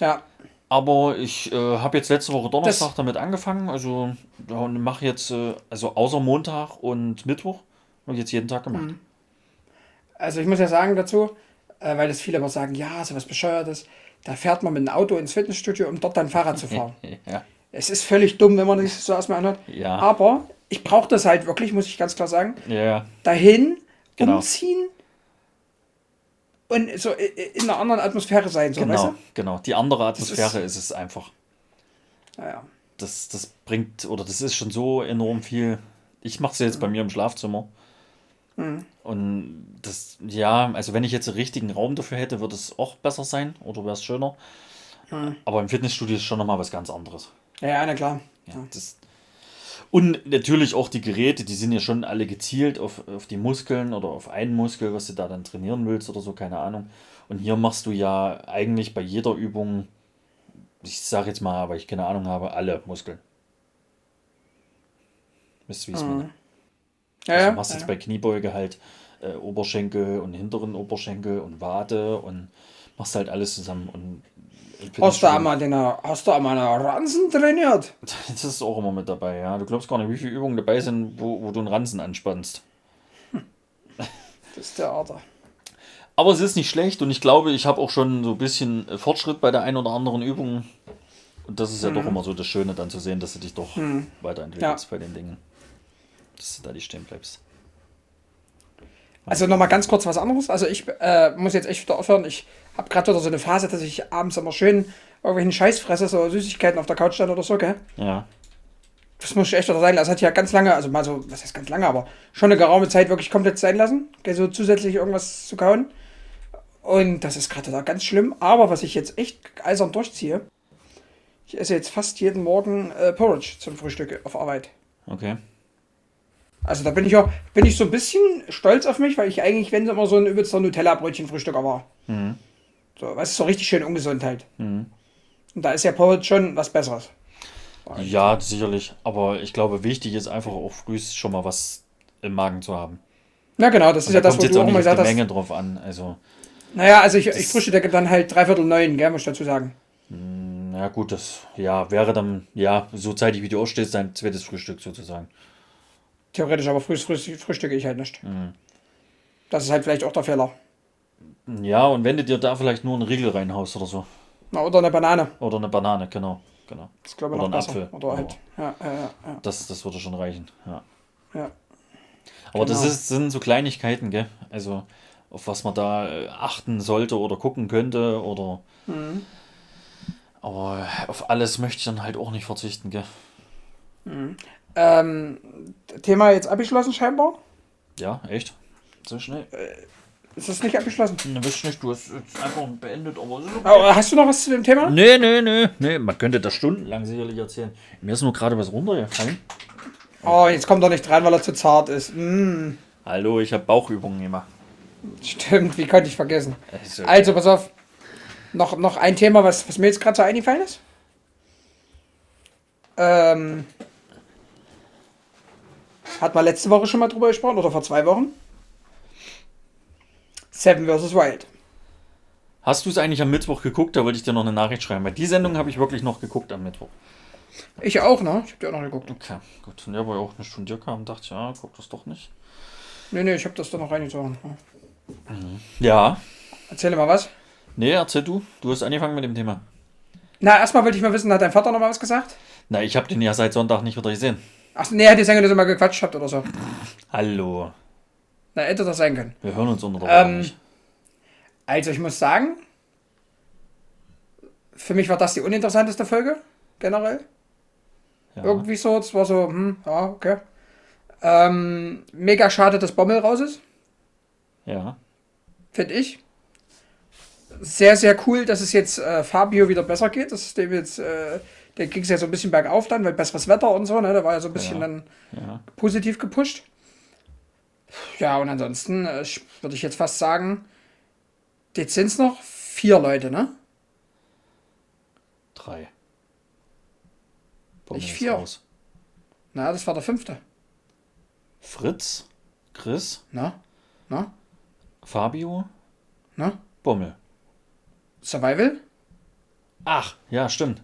A: Ja,
B: Aber ich äh, habe jetzt letzte Woche Donnerstag damit angefangen. Also ja, mache jetzt, äh, also außer Montag und Mittwoch, habe ich jetzt jeden Tag gemacht.
A: also ich muss ja sagen dazu, äh, weil das viele immer sagen, ja, so was Bescheuertes, da fährt man mit einem Auto ins Fitnessstudio, um dort dann Fahrrad zu fahren.
B: Ja.
A: es ist völlig dumm, wenn man das so erstmal anhört.
B: Ja.
A: Aber ich brauche das halt wirklich, muss ich ganz klar sagen.
B: Ja, ja.
A: Dahin,
B: Genau.
A: umziehen und so in einer anderen Atmosphäre sein, so, weißt
B: Genau,
A: du?
B: genau. Die andere Atmosphäre
A: ist-
B: ist es einfach.
A: Naja.
B: das, das bringt, oder das ist schon so enorm viel. Ich mache es jetzt bei mir im Schlafzimmer. Und das, ja, also wenn ich jetzt einen richtigen Raum dafür hätte, würde es auch besser sein oder wäre es schöner. Aber im Fitnessstudio ist schon nochmal was ganz anderes.
A: Ja, ja, na klar.
B: Ja, das und natürlich auch die Geräte, die sind ja schon alle gezielt auf, auf die Muskeln oder auf einen Muskel, was du da dann trainieren willst oder so, keine Ahnung. Und hier machst du ja eigentlich bei jeder Übung, ich sage jetzt mal, aber ich keine Ahnung habe, alle Muskeln. Wisst ihr, wie ich es meine?
A: Ja,
B: Also
A: ja.
B: du machst jetzt bei Kniebeuge halt äh, Oberschenkel und hinteren Oberschenkel und Wade und machst halt alles zusammen. Und
A: Hast du einmal den, hast du einmal einen Ransen trainiert?
B: Das ist auch immer mit dabei, ja. Du glaubst gar nicht, wie viele Übungen dabei sind, wo, wo du einen Ransen anspannst.
A: Das ist der Arter.
B: Aber es ist nicht schlecht und ich glaube, ich habe auch schon so ein bisschen äh, Fortschritt bei der einen oder anderen Übung. Und das ist ja doch immer so das Schöne, dann zu sehen, dass du dich doch weiterentwickelst bei den Dingen. Dass du da nicht stehen bleibst.
A: Also nochmal ganz kurz was anderes. Also ich äh, muss jetzt echt wieder aufhören. Ich habe gerade wieder so eine Phase, dass ich abends immer schön irgendwelchen Scheiß fresse, so Süßigkeiten auf der Couch dann oder so, gell?
B: Ja.
A: Das muss ich echt wieder sein lassen. Das hat ja ganz lange, also mal so, was heißt ganz lange, aber schon eine geraume Zeit wirklich komplett sein lassen. gell, So zusätzlich irgendwas zu kauen. Und das ist gerade da ganz schlimm. Aber was ich jetzt echt eisern durchziehe, ich esse jetzt fast jeden Morgen äh, Porridge zum Frühstück auf Arbeit.
B: Okay.
A: Also da bin ich auch, bin ich so ein bisschen stolz auf mich, weil ich eigentlich, wenn immer so ein übelster Nutella-Brötchen-Frühstücker war. So, weißt du, so richtig schön ungesund halt. Und da ist ja Porridge schon was Besseres.
B: Ja, sicherlich. Aber ich glaube, wichtig ist einfach auch früh schon mal was im Magen zu haben.
A: Na genau, das ist ja
B: da
A: das,
B: kommt
A: was du
B: auch
A: auch mal gesagt hast.
B: Menge drauf an. Also,
A: Naja, also ich, ich frühstücke dann halt dreiviertel neun, gell, muss ich dazu sagen.
B: na gut, das ja, wäre dann, ja, so zeitig wie du aufstehst, dein zweites Frühstück sozusagen.
A: Theoretisch, aber früh, früh frühstücke ich halt nicht. Das ist halt vielleicht auch der Fehler.
B: Ja, und wenn du dir da vielleicht nur einen Riegel reinhaust oder so.
A: Na, oder eine Banane.
B: Oder eine Banane, genau. genau.
A: Das glaube ich,
B: Oder
A: noch
B: ein
A: besser.
B: Apfel.
A: Oder halt. Ja, ja, ja, ja,
B: Das, das würde schon reichen, ja.
A: ja.
B: Aber das
A: Genau.
B: ist, sind so Kleinigkeiten, gell? Also, auf was man da äh, achten sollte oder gucken könnte oder.
A: Mhm.
B: Aber auf alles möchte ich dann halt auch nicht verzichten, gell?
A: Ähm, Thema jetzt abgeschlossen scheinbar.
B: Ja, echt? So schnell?
A: Ist das nicht abgeschlossen?
B: Ne, ich nicht, du hast jetzt einfach beendet, aber. okay.
A: Aber hast du noch was zu dem Thema?
B: Nee, nee, nee, nee, man könnte das stundenlang sicherlich erzählen. Mir ist nur gerade was runtergefallen.
A: Oh, jetzt kommt er nicht rein, weil er zu zart ist. Mm,
B: Hallo, ich habe Bauchübungen gemacht.
A: stimmt, wie konnte ich vergessen?
B: Also,
A: Also, pass auf. Noch, noch ein Thema, was, was mir jetzt gerade so eingefallen ist. Ähm, hat man letzte Woche schon mal drüber gesprochen oder vor zwei Wochen? Seven vs. Wild.
B: Hast du es eigentlich am Mittwoch geguckt? Da wollte ich dir noch eine Nachricht schreiben. Weil die Sendung habe ich wirklich noch geguckt am Mittwoch.
A: Ich auch, ne? Ich hab die auch noch geguckt.
B: Okay, gut. Und ja, weil auch eine Stunde kam, dachte ich, ja, guck das doch nicht.
A: Nee, nee, ich hab das da noch reingezogen.
B: Ja.
A: Erzähl mal was.
B: Nee, erzähl du. Du hast angefangen mit dem Thema.
A: Na, erstmal wollte ich mal wissen, hat dein Vater noch mal was gesagt?
B: Na, ich habe den ja seit Sonntag nicht wieder gesehen.
A: Ach, nee, hat die Sänger, dass ihr mal gequatscht habt oder so.
B: Hallo.
A: Na, hätte das sein können.
B: Wir hören uns unter
A: Ähm,
B: nicht.
A: Also, ich muss sagen, für mich war das die uninteressanteste Folge, generell.
B: Ja.
A: Irgendwie so, es war so, hm, ja, okay. Ähm, mega schade, dass Bommel raus ist,
B: ja.
A: finde ich. Sehr, sehr cool, dass es jetzt äh, Fabio wieder besser geht. Das ist dem jetzt, äh, der ging es ja so ein bisschen bergauf dann, weil besseres Wetter und so, ne? Da war ja so ein bisschen
B: Ja.
A: dann
B: Ja.
A: positiv gepusht. Ja, und ansonsten äh, würde ich jetzt fast sagen, jetzt sind es noch vier Leute, ne?
B: Drei. Bommel
A: Ich vier.
B: raus.
A: Na, das war der fünfte.
B: Fritz, Chris,
A: Na? Na?
B: Fabio,
A: Na?
B: Bommel.
A: Survival?
B: Ach, ja, stimmt.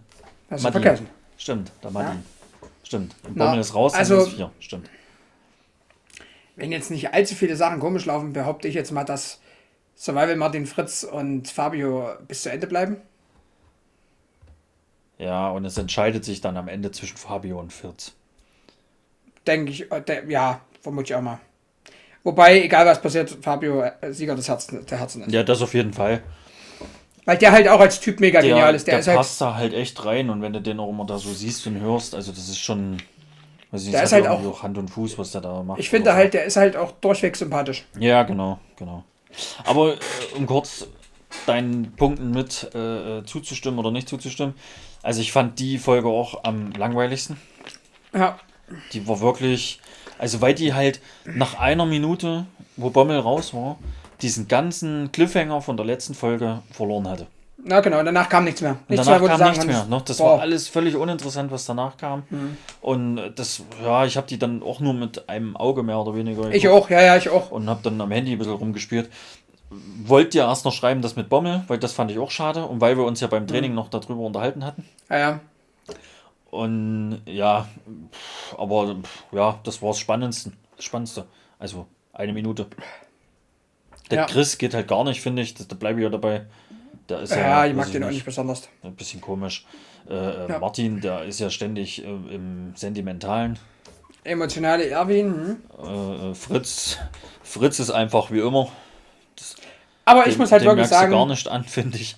A: Hast
B: Martin.
A: vergessen.
B: Stimmt, der Martin. Stimmt. Und Bommel ist raus,
A: also-
B: also vier. Stimmt.
A: Wenn jetzt nicht allzu viele Sachen komisch laufen, behaupte ich jetzt mal, dass Survival Martin Fritz und Fabio bis zu Ende bleiben.
B: Ja, und es entscheidet sich dann am Ende zwischen Fabio und Fritz.
A: Denke ich, äh, ja, vermute ich auch mal. Wobei, egal was passiert, Fabio äh, Sieger des Herzens, der Herzen ist.
B: Ja, das auf jeden Fall.
A: Weil der halt auch als Typ mega
B: Der,
A: genial ist. Der,
B: der
A: ist halt,
B: passt da halt echt rein und wenn du den auch immer da so siehst und hörst, also das ist schon. Weiß ich nicht,
A: Der ist halt
B: irgendwie
A: auch-
B: Hand und Fuß, was der da macht.
A: ich finde halt, der ist halt auch durchweg sympathisch.
B: Ja, genau, genau. Aber äh, um kurz deinen Punkten mit äh, äh, zuzustimmen oder nicht zuzustimmen. Also ich fand die Folge auch am langweiligsten.
A: Ja.
B: Die war wirklich, also weil die halt nach einer Minute, wo Bommel raus war, diesen ganzen Cliffhanger von der letzten Folge verloren hatte.
A: Na genau, danach kam nichts mehr. Nichts
B: danach
A: mehr,
B: kam
A: sagen
B: nichts mehr. Ne? Das
A: boah.
B: war alles völlig uninteressant, was danach kam.
A: Mhm.
B: Und das, ja, ich habe die dann auch nur mit einem Auge mehr oder weniger.
A: Ich auch, ja, ja, ich auch.
B: Und habe dann am Handy ein bisschen rumgespielt. Wollt ihr erst noch schreiben, das mit Bommel, weil das fand ich auch schade. Und weil wir uns ja beim Training
A: Mhm.
B: noch darüber unterhalten hatten.
A: Ja, ja.
B: Und ja, aber ja, das war das Spannendste. Das Spannendste. Also eine Minute. Der
A: Ja.
B: Chris geht halt gar nicht, finde ich. Da bleibe ich ja dabei. Der ist ja,
A: Ja, ich mag den auch nicht besonders.
B: Ein bisschen komisch. Äh, äh,
A: Ja.
B: Martin, der ist ja ständig äh, im Sentimentalen.
A: Emotionale Erwin. Hm.
B: Äh, äh, Fritz, Fritz ist einfach wie immer.
A: Aber ich
B: Den-
A: muss halt wirklich
B: du gar
A: sagen,
B: nicht an, finde ich.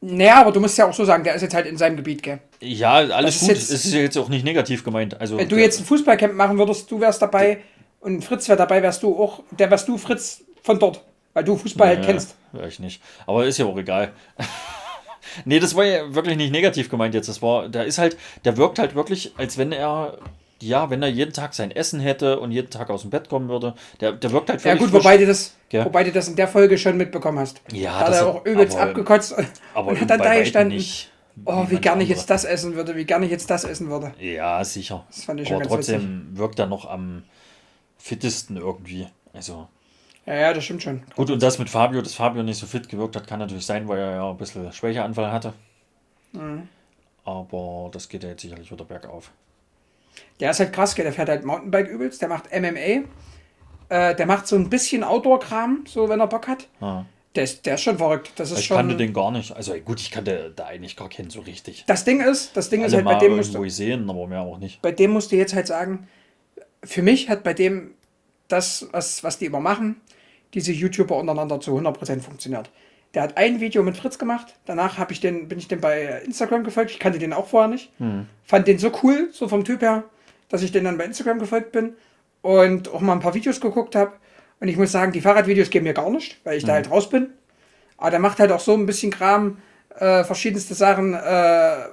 A: naja, aber du musst ja auch so sagen, der ist jetzt halt in seinem Gebiet, gell?
B: Ja, alles
A: ist
B: gut.
A: jetzt-
B: es ist ja jetzt auch nicht negativ gemeint. Also,
A: Wenn du
B: der-
A: jetzt ein Fußballcamp machen würdest, du wärst dabei und Fritz wäre dabei, wärst du auch, der wärst du Fritz von dort, weil du Fußball halt
B: Ja,
A: kennst.
B: Ich nicht. Aber ist ja auch egal. nee, das war ja wirklich nicht negativ gemeint jetzt. Das war, der ist halt, der wirkt halt wirklich, als wenn er, ja, wenn er jeden Tag sein Essen hätte und jeden Tag aus dem Bett kommen würde. Der, der wirkt halt
A: Ja
B: völlig
A: gut,
B: frisch.
A: wobei du das,
B: Gell?
A: wobei du das in der Folge schon mitbekommen hast.
B: Ja,
A: da hat
B: das
A: er
B: hat-
A: auch übelst
B: aber-
A: abgekotzt
B: aber
A: und hat dann da gestanden.
B: nicht
A: Oh, wie gerne ich jetzt das essen würde, wie gerne ich jetzt das essen würde.
B: Ja, sicher.
A: Das fand ich schon
B: Aber
A: ganz
B: trotzdem wirkt er noch am fittesten irgendwie. Also.
A: Ja, ja, das stimmt schon.
B: Gut, und das mit Fabio, dass Fabio nicht so fit gewirkt hat, kann natürlich sein, weil er ja ein bisschen Schwächeanfall hatte.
A: Mhm.
B: Aber das geht ja jetzt sicherlich wieder bergauf.
A: Der ist halt krass, der fährt halt Mountainbike übelst, der macht MMA. Äh, der macht so ein bisschen Outdoor-Kram, so wenn er Bock hat.
B: Ja.
A: Der ist, der ist schon verrückt. Das ist
B: Ich
A: schon.
B: kannte den gar nicht. Also gut, ich kannte da eigentlich gar keinen so richtig.
A: Das Ding ist, das Ding ist
B: Alle
A: halt, bei dem musst du,
B: gesehen, aber mehr auch nicht.
A: bei dem musst du jetzt halt sagen, für mich hat bei dem das, was, was die immer machen, diese YouTuber untereinander zu 100% funktioniert. Der hat ein Video mit Fritz gemacht, danach ich den, bin ich dem bei Instagram gefolgt, ich kannte den auch vorher nicht. Fand den so cool, so vom Typ her, dass ich den dann bei Instagram gefolgt bin und auch mal ein paar Videos geguckt habe. Und ich muss sagen, die Fahrradvideos gehen mir gar nicht, weil ich da halt raus bin. Aber der macht halt auch so ein bisschen Kram, äh, verschiedenste Sachen, äh,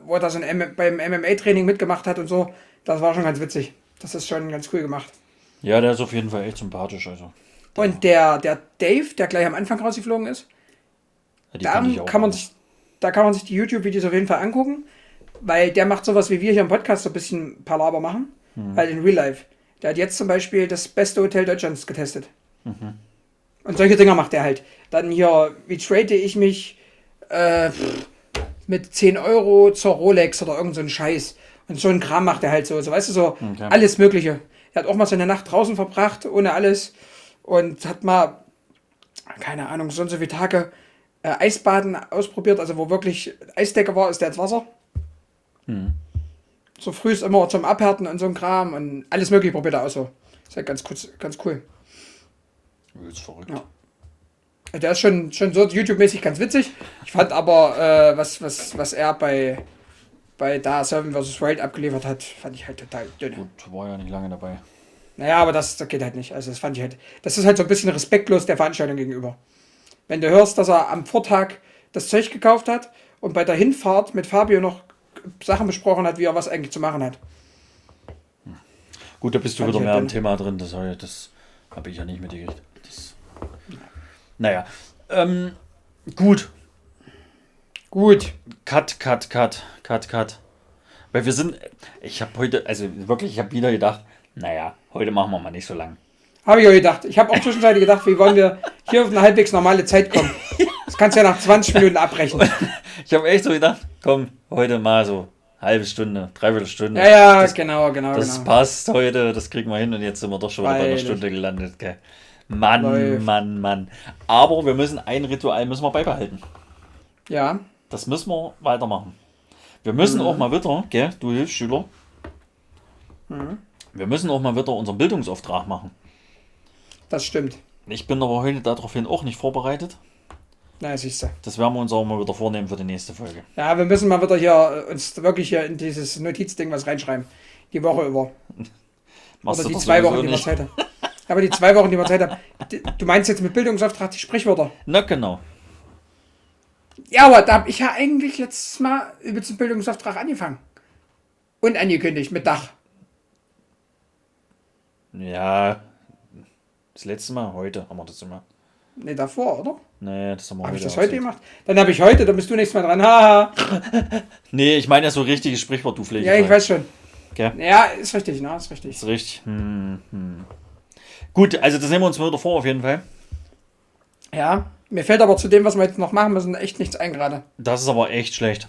A: wo er da so beim MMA-Training mitgemacht hat und so. Das war schon ganz witzig. Das ist schon ganz cool gemacht.
B: Ja, der ist auf jeden Fall echt sympathisch. Also.
A: Und der, der Dave, der gleich am Anfang rausgeflogen ist,
B: Ja,
A: da kann, man sich, da kann man sich die YouTube-Videos auf jeden Fall angucken, weil der macht sowas wie wir hier im Podcast so ein bisschen Palaber machen,
B: Hm.
A: halt in Real Life. Der hat jetzt zum Beispiel das beste Hotel Deutschlands getestet.
B: Mhm.
A: Und solche Dinger macht er halt. Dann hier, wie trade ich mich äh, mit 10 Euro zur Rolex oder irgend so ein Scheiß. Und so ein Kram macht er halt so, so weißt du, so
B: Okay.
A: alles Mögliche. Er hat auch mal so eine Nacht draußen verbracht, ohne alles. Und hat mal, keine Ahnung, so und so viele Tage äh, Eisbaden ausprobiert, also wo wirklich Eisdecke war, ist der ins Wasser.
B: Hm.
A: So früh ist immer zum Abhärten und so ein Kram und alles mögliche probiert er aus so. Ist halt ganz, kurz, ganz cool.
B: Übelst verrückt.
A: Ja. Der ist schon, schon so YouTube-mäßig ganz witzig. Ich fand aber, äh, was, was, was er bei, bei da Seven vs. Wild abgeliefert hat, fand ich halt total dünn.
B: Gut, war ja nicht lange dabei.
A: Naja, aber das, das geht halt nicht. Also das fand ich halt. Das ist halt so ein bisschen respektlos der Veranstaltung gegenüber. Wenn du hörst, dass er am Vortag das Zeug gekauft hat und bei der Hinfahrt mit Fabio noch Sachen besprochen hat, wie er was eigentlich zu machen hat.
B: Gut, da bist du
A: Fand
B: wieder mehr
A: halt
B: im
A: dünn.
B: Thema drin. Das, das habe ich ja nicht mitgekriegt. Das, naja. Ähm, gut.
A: Gut.
B: Cut, cut, cut, cut, cut. Weil wir sind, ich habe heute, also wirklich, ich habe wieder gedacht, naja, heute machen wir mal nicht so lang.
A: Habe ich auch gedacht. Ich habe auch zwischenzeitlich gedacht, wie wollen wir hier auf eine halbwegs normale Zeit kommen. Das kannst du ja nach 20 Minuten abbrechen.
B: Ich habe echt so gedacht, komm, heute mal so halbe Stunde, dreiviertel Stunde.
A: Ja, ja,
B: das,
A: genau, genau,
B: das
A: genau.
B: passt heute, das kriegen wir hin und jetzt sind wir doch schon wieder bei einer. Stunde gelandet. Gell. Mann,
A: Läuft.
B: Mann, Mann. Aber wir müssen ein Ritual müssen wir beibehalten.
A: Ja,
B: Das müssen wir weitermachen. Wir müssen
A: Mhm.
B: auch mal wieder, gell, du Hilfsschüler, wir müssen auch mal wieder unseren Bildungsauftrag machen.
A: das stimmt.
B: Ich bin aber heute daraufhin auch nicht vorbereitet.
A: Na, siehst du.
B: Das werden wir uns auch mal wieder vornehmen für die nächste Folge.
A: Ja, wir müssen mal wieder hier äh, uns wirklich hier in dieses Notizding was reinschreiben. Die Woche über.
B: Machst
A: Oder die zwei Wochen, die wir. Zeit haben. Aber die zwei Wochen, die wir Zeit haben. Du meinst jetzt mit Bildungsauftrag die Sprichwörter?
B: Na genau.
A: Ja, aber da habe ich ja eigentlich letztes Mal über den Bildungsauftrag angefangen. Und angekündigt mit Dach.
B: Ja, das letzte Mal, heute haben wir das immer.
A: Ne, davor, oder?
B: Nee, das haben wir
A: ich
B: heute
A: das heute gemacht? Dann habe ich heute, dann bist du nächstes Mal dran. Haha.
B: Nee, ich meine ja so richtiges Sprichwort, du Pflege.
A: Ja, ich weiß schon.
B: Okay.
A: Ja, ist richtig, ne? Ist richtig.
B: Ist richtig. Hm, hm. Gut, also das nehmen wir uns wieder vor, auf jeden Fall.
A: Ja, mir fällt aber zu dem, was wir jetzt noch machen müssen, echt nichts ein gerade.
B: Das ist aber echt schlecht.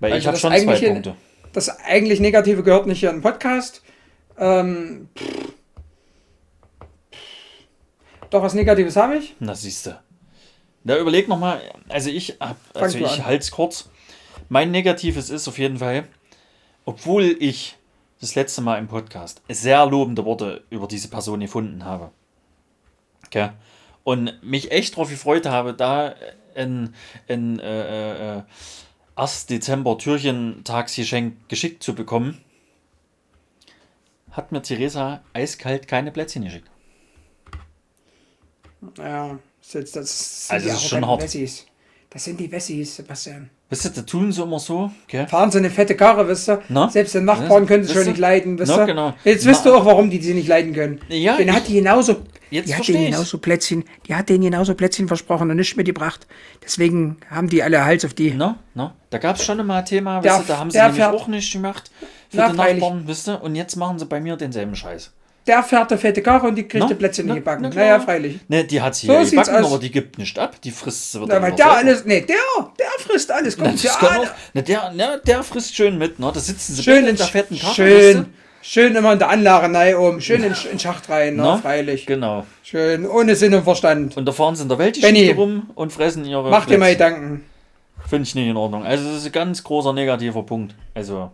B: Weil
A: Also
B: ich habe schon zwei Punkte.
A: Das eigentlich Negative gehört nicht hier in den Podcast. Ähm, pff. Doch, was Negatives habe ich.
B: Na, siehst du. Da überleg nochmal, also ich hab, also
A: du
B: ich halt's kurz. Mein Negatives ist auf jeden Fall, obwohl ich das letzte Mal im Podcast sehr lobende Worte über diese Person gefunden habe. Okay. Und mich echt darauf gefreut habe, da ein, ein äh, äh, 1. Dezember Türchentagsgeschenk geschickt zu bekommen, hat mir Theresa eiskalt keine Plätzchen geschickt.
A: Ja, das, das sind
B: Also
A: die
B: das ist schon hart.
A: Wessis. Das sind die Wessis, Sebastian.
B: Wisst ihr, da tun sie immer so, gell?
A: Fahren sie eine fette Karre, wisst ihr?
B: Na?
A: Selbst den Nachbarn
B: Ja,
A: können sie schon nicht leiden, wisst
B: Na,
A: ihr?
B: genau.
A: Jetzt wisst
B: Na-
A: ihr auch, warum die sie nicht leiden können.
B: Ja,
A: den hat die genauso,
B: Jetzt
A: die hat denen genauso Plätzchen, die hat denen genauso Plätzchen versprochen und nichts mitgebracht. Deswegen haben die alle Hals auf die.
B: No, no. Da gab es schon mal ein Thema, wisst ihr, da haben sie nämlich
A: fährt-
B: auch nicht gemacht für
A: Na, freilich.
B: Nachbarn, wisst ihr, und jetzt machen sie bei mir denselben Scheiß.
A: Der fährt eine fette Karre und die kriegt
B: Na?
A: die Plätzchen
B: Na,
A: nicht gebacken.
B: na
A: naja, freilich.
B: Ne, die hat sie
A: So
B: gebacken,
A: aus.
B: aber die gibt nicht ab, die frisst sie
A: Na,
B: noch
A: der
B: selber.
A: alles, nee, der, der frisst alles.
B: Na,
A: Guck,
B: das
A: der,
B: auch, na, der, na, der frisst schön mit, ne? Da sitzen sie
A: schön in
B: der fetten Karre,
A: schön, schön immer in der Anlage rein oben, schön in, in den Schacht rein, ne,
B: Na?
A: freilich.
B: Genau.
A: Schön, ohne Sinn und Verstand.
B: Und da fahren sie in der Welt
A: Benny,
B: rum und fressen ihre
A: Mach dir mal
B: Plätzchen.
A: Gedanken.
B: Finde ich nicht in Ordnung. Also das ist ein ganz großer negativer Punkt. Also,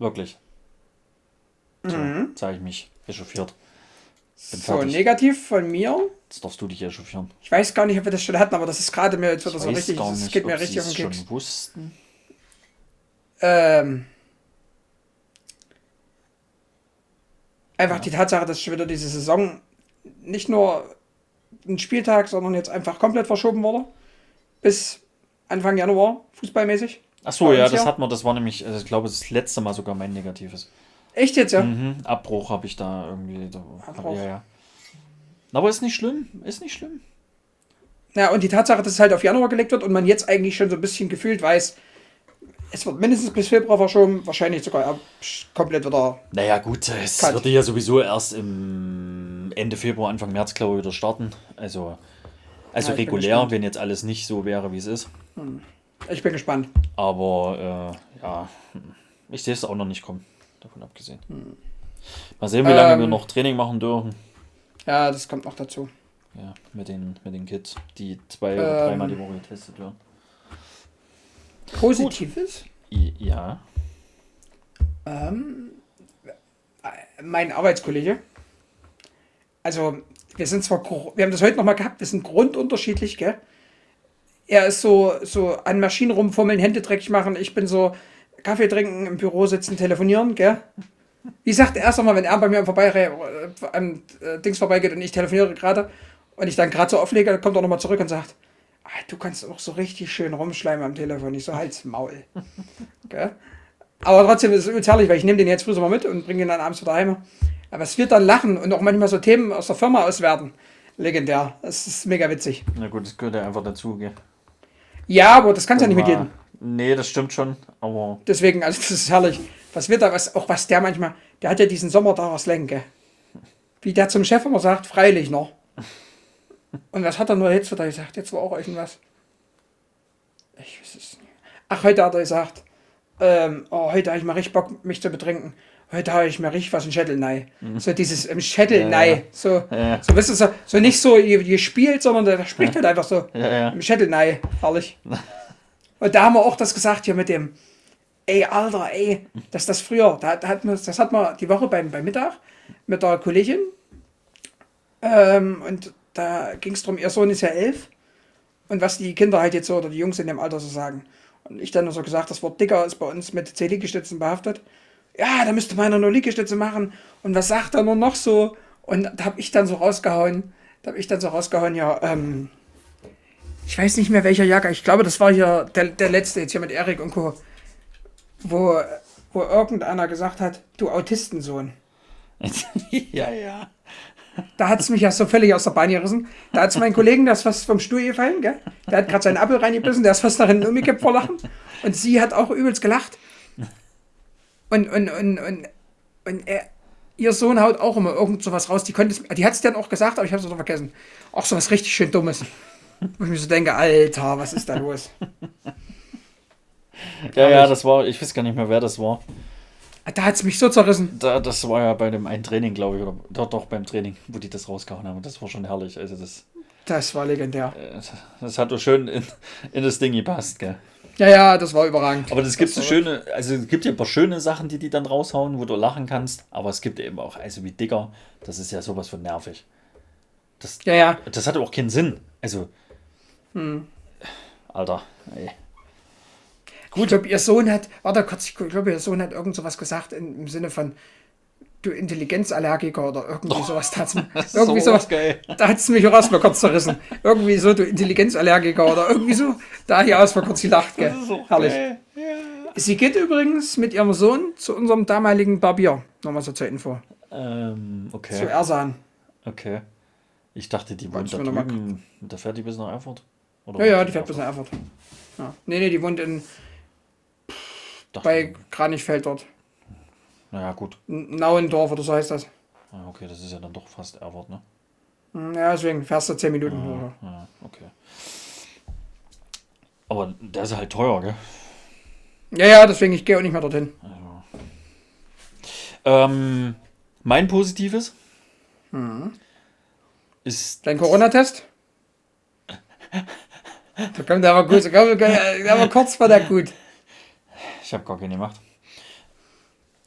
B: wirklich. So,
A: Mhm.
B: habe ich mich echauffiert. Bin
A: So,
B: fertig.
A: negativ von mir.
B: Jetzt darfst du dich echauffieren.
A: Ich weiß gar nicht, ob wir das schon hatten, aber das ist gerade mir jetzt wieder so richtig,
B: gar
A: das
B: nicht,
A: geht mir richtig auf den Keks.
B: schon wussten.
A: Ähm, einfach die Tatsache, dass schon wieder diese Saison nicht nur ein Spieltag, sondern jetzt einfach komplett verschoben wurde. Bis Anfang Januar, fußballmäßig.
B: Ach so, ja, das
A: ja.
B: hat man, das war nämlich, also ich glaube, das letzte Mal sogar mein Negatives.
A: Echt jetzt, ja?
B: Mhm, Abbruch habe ich da irgendwie. Da,
A: Abbruch.
B: Ja, ja. Aber ist nicht schlimm, ist nicht schlimm.
A: Ja, und die Tatsache, dass es halt auf Januar gelegt wird und man jetzt eigentlich schon so ein bisschen gefühlt weiß, es wird mindestens bis Februar verschoben, wahrscheinlich sogar komplett wieder.
B: Naja, gut, es
A: Kalt.
B: würde ja sowieso erst im Ende Februar, Anfang März, glaube ich, wieder starten. Also, also
A: Ja,
B: regulär, wenn jetzt alles nicht so wäre, wie es ist.
A: Ich bin gespannt.
B: Aber äh, ja, ich sehe es auch noch nicht kommen, davon abgesehen. Mal sehen, wie lange wir
A: Ähm.
B: noch Training machen dürfen.
A: Ja, das kommt noch dazu.
B: Ja, mit den, mit den Kids, die zwei oder
A: Ähm.
B: dreimal die Woche getestet werden.
A: Positives?
B: I- Ja.
A: Ähm, äh, mein Arbeitskollege. Also, wir sind zwar, wir haben das heute nochmal gehabt, wir sind grundunterschiedlich, gell? Er ist so, so an Maschinen rumfummeln, Hände dreckig machen. Ich bin so Kaffee trinken, im Büro sitzen, telefonieren, gell? Wie sagt er erst einmal, wenn er bei mir vorbei, äh, am äh, Dings vorbeigeht und ich telefoniere gerade und ich dann gerade so auflege, dann kommt er nochmal zurück und sagt, ah, du kannst auch so richtig schön rumschleimen am Telefon. Ich so, halt's Maul. gell? Aber trotzdem ist es übelst herrlich, weil ich nehme den jetzt früh mal mit und bringe ihn dann abends wieder heim. Aber was wir dann lachen und auch manchmal so Themen aus der Firma auswerten, legendär. Das ist mega witzig.
B: Na gut, das gehört ja einfach dazu, gell?
A: Ja, aber das kannst du ja nicht mit jedem.
B: Nee, das stimmt schon, aber
A: Deswegen, also das ist herrlich. Was wir da, was, auch was der manchmal, der hat ja diesen Sommertagers gell? Wie der zum Chef immer sagt, freilich noch. Und was hat er nur jetzt wieder gesagt? Jetzt war auch irgendwas. Ich weiß es nicht. Ach, heute hat er gesagt, ähm, oh, heute habe ich mal richtig Bock, mich zu betrinken. Heute habe ich mir richtig was in Schädel nei. So dieses im Schädel
B: Mhm. Ja, ja.
A: So,
B: Ja.
A: so, weißt du, so, so nicht so ge- gespielt, sondern der spricht halt einfach so. Im Schädel nei. Herrlich. Und da haben wir auch das gesagt hier mit dem, ey, Alter, ey, dass das früher, da, da hat man, das hat man die Woche beim, beim Mittag mit der Kollegin. Ähm, und da ging es darum, ihr Sohn ist ja elf. Und was die Kinder halt jetzt so, oder die Jungs in dem Alter so sagen. Und ich dann nur so gesagt, das Wort dicker ist bei uns mit zehn Liegestützen behaftet. Ja, da müsste meiner nur Liegestütze machen. Und was sagt er nur noch so? Und da habe ich dann so rausgehauen, da habe ich dann so rausgehauen, ja, ähm, ich weiß nicht mehr welcher Jahrgang, ich glaube, das war hier der, der letzte, jetzt hier mit Erik und Co., wo, wo irgendeiner gesagt hat, du Autistensohn.
B: ja, ja.
A: Da hat es mich ja so völlig aus der Bahn gerissen. Da hat es meinen Kollegen, der ist fast vom Stuhl gefallen, gell? Der hat gerade seinen Apfel reingebissen, der ist fast nach hinten umgekippt vor Lachen. Und sie hat auch übelst gelacht. Und, und, und, und, und er, ihr Sohn haut auch immer irgend sowas raus. Die, die hat es dann auch gesagt, aber ich habe es noch vergessen. Auch sowas richtig schön Dummes. Wo ich mir so denke, Alter, was ist da los?
B: Ja, ja, das war, ich weiß gar nicht mehr, wer das war.
A: Da hat es mich so zerrissen.
B: Da, das war ja bei dem einen Training, glaube ich, oder doch, doch beim Training, wo die das rausgehauen haben. Das war schon herrlich. Also das,
A: Das war legendär.
B: äh, das hat doch schön in, in das Ding gepasst, gell?
A: Ja, ja, das war überragend.
B: Aber das gibt so schöne, also es gibt ja ein paar schöne Sachen, die die dann raushauen, wo du lachen kannst. Aber es gibt eben auch, also wie Dicker, das ist ja sowas von nervig. Das,
A: Ja, ja.
B: das hat auch keinen Sinn. Also,
A: Hm.
B: Alter, ey.
A: Ich glaube, ihr Sohn hat, warte kurz, ich glaube, ihr Sohn hat irgend sowas gesagt in, im Sinne von, du Intelligenzallergiker oder irgendwie sowas. Da hat's, irgendwie
B: so
A: sowas.
B: geil.
A: Da hat es mich auch erstmal kurz zerrissen. Irgendwie so, du Intelligenzallergiker oder irgendwie so. Da hier erstmal kurz gelacht, gell? Herrlich. Sie geht übrigens mit ihrem Sohn zu unserem damaligen Barbier. Nochmal so zur Info.
B: Ähm,
A: Zu
B: okay,
A: Ersan.
B: okay. Ich dachte, die wohnt da drüben. Da fährt die bis nach Erfurt? Oder
A: Ja, ja, die fährt bis nach Erfurt. Ja. Nee, nee, die wohnt in,
B: Dachte,
A: bei Kranichfeld dort.
B: Naja, gut.
A: Nauendorf oder so heißt das.
B: Ja, okay, das ist ja dann doch fast Erfurt, ne?
A: Hm, Ja, deswegen fährst du 10 Minuten. oder so.
B: Ja, okay. Aber der ist halt teuer, gell?
A: Ja, ja, deswegen, ich gehe auch nicht mehr dorthin.
B: Ähm, mein Positives
A: Mhm.
B: ist.
A: Dein Corona-Test? Da kommt der aber gut. Da kommt, der war kurz vor der gut.
B: Ich habe gar keinen gemacht.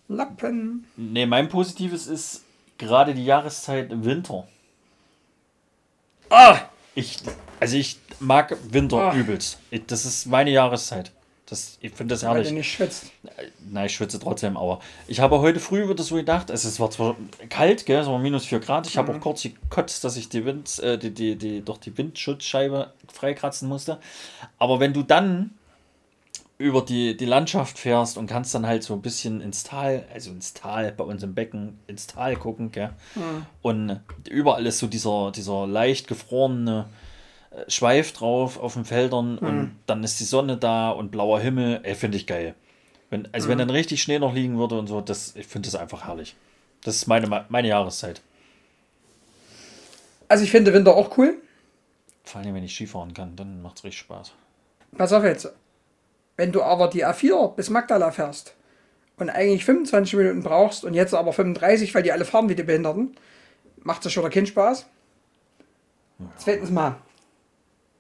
A: Lappen.
B: Nee, mein Positives ist gerade die Jahreszeit Winter.
A: Ah!
B: Ich, also ich mag Winter
A: Ah.
B: übelst. Ich, das ist meine Jahreszeit. Das, ich finde das
A: Weil
B: herrlich.
A: du nicht schwitzt.
B: Nein, ich schwitze trotzdem, aber ich habe heute früh wieder so gedacht, es war zwar kalt, gell, es war minus 4 Grad, ich habe auch kurz gekotzt, dass ich die Wind, äh, die, die, die, durch die Windschutzscheibe freikratzen musste. Aber wenn du dann über die, die Landschaft fährst und kannst dann halt so ein bisschen ins Tal, also ins Tal, bei uns im Becken, ins Tal gucken, gell? Und überall ist so dieser, dieser leicht gefrorene äh, Schweif drauf auf den Feldern und dann ist die Sonne da und blauer Himmel, ey, finde ich geil. Wenn, also wenn dann richtig Schnee noch liegen würde und so, das, ich finde das einfach herrlich. Das ist meine, meine Jahreszeit.
A: Also ich finde Winter auch cool.
B: Vor allem, wenn ich Skifahren kann, dann macht es richtig Spaß.
A: Pass auf jetzt. Wenn du aber die A4 bis Magdala fährst und eigentlich 25 Minuten brauchst und jetzt aber 35, weil die alle fahren wie die Behinderten, macht das schon wieder keinen Spaß. Zweitens mal,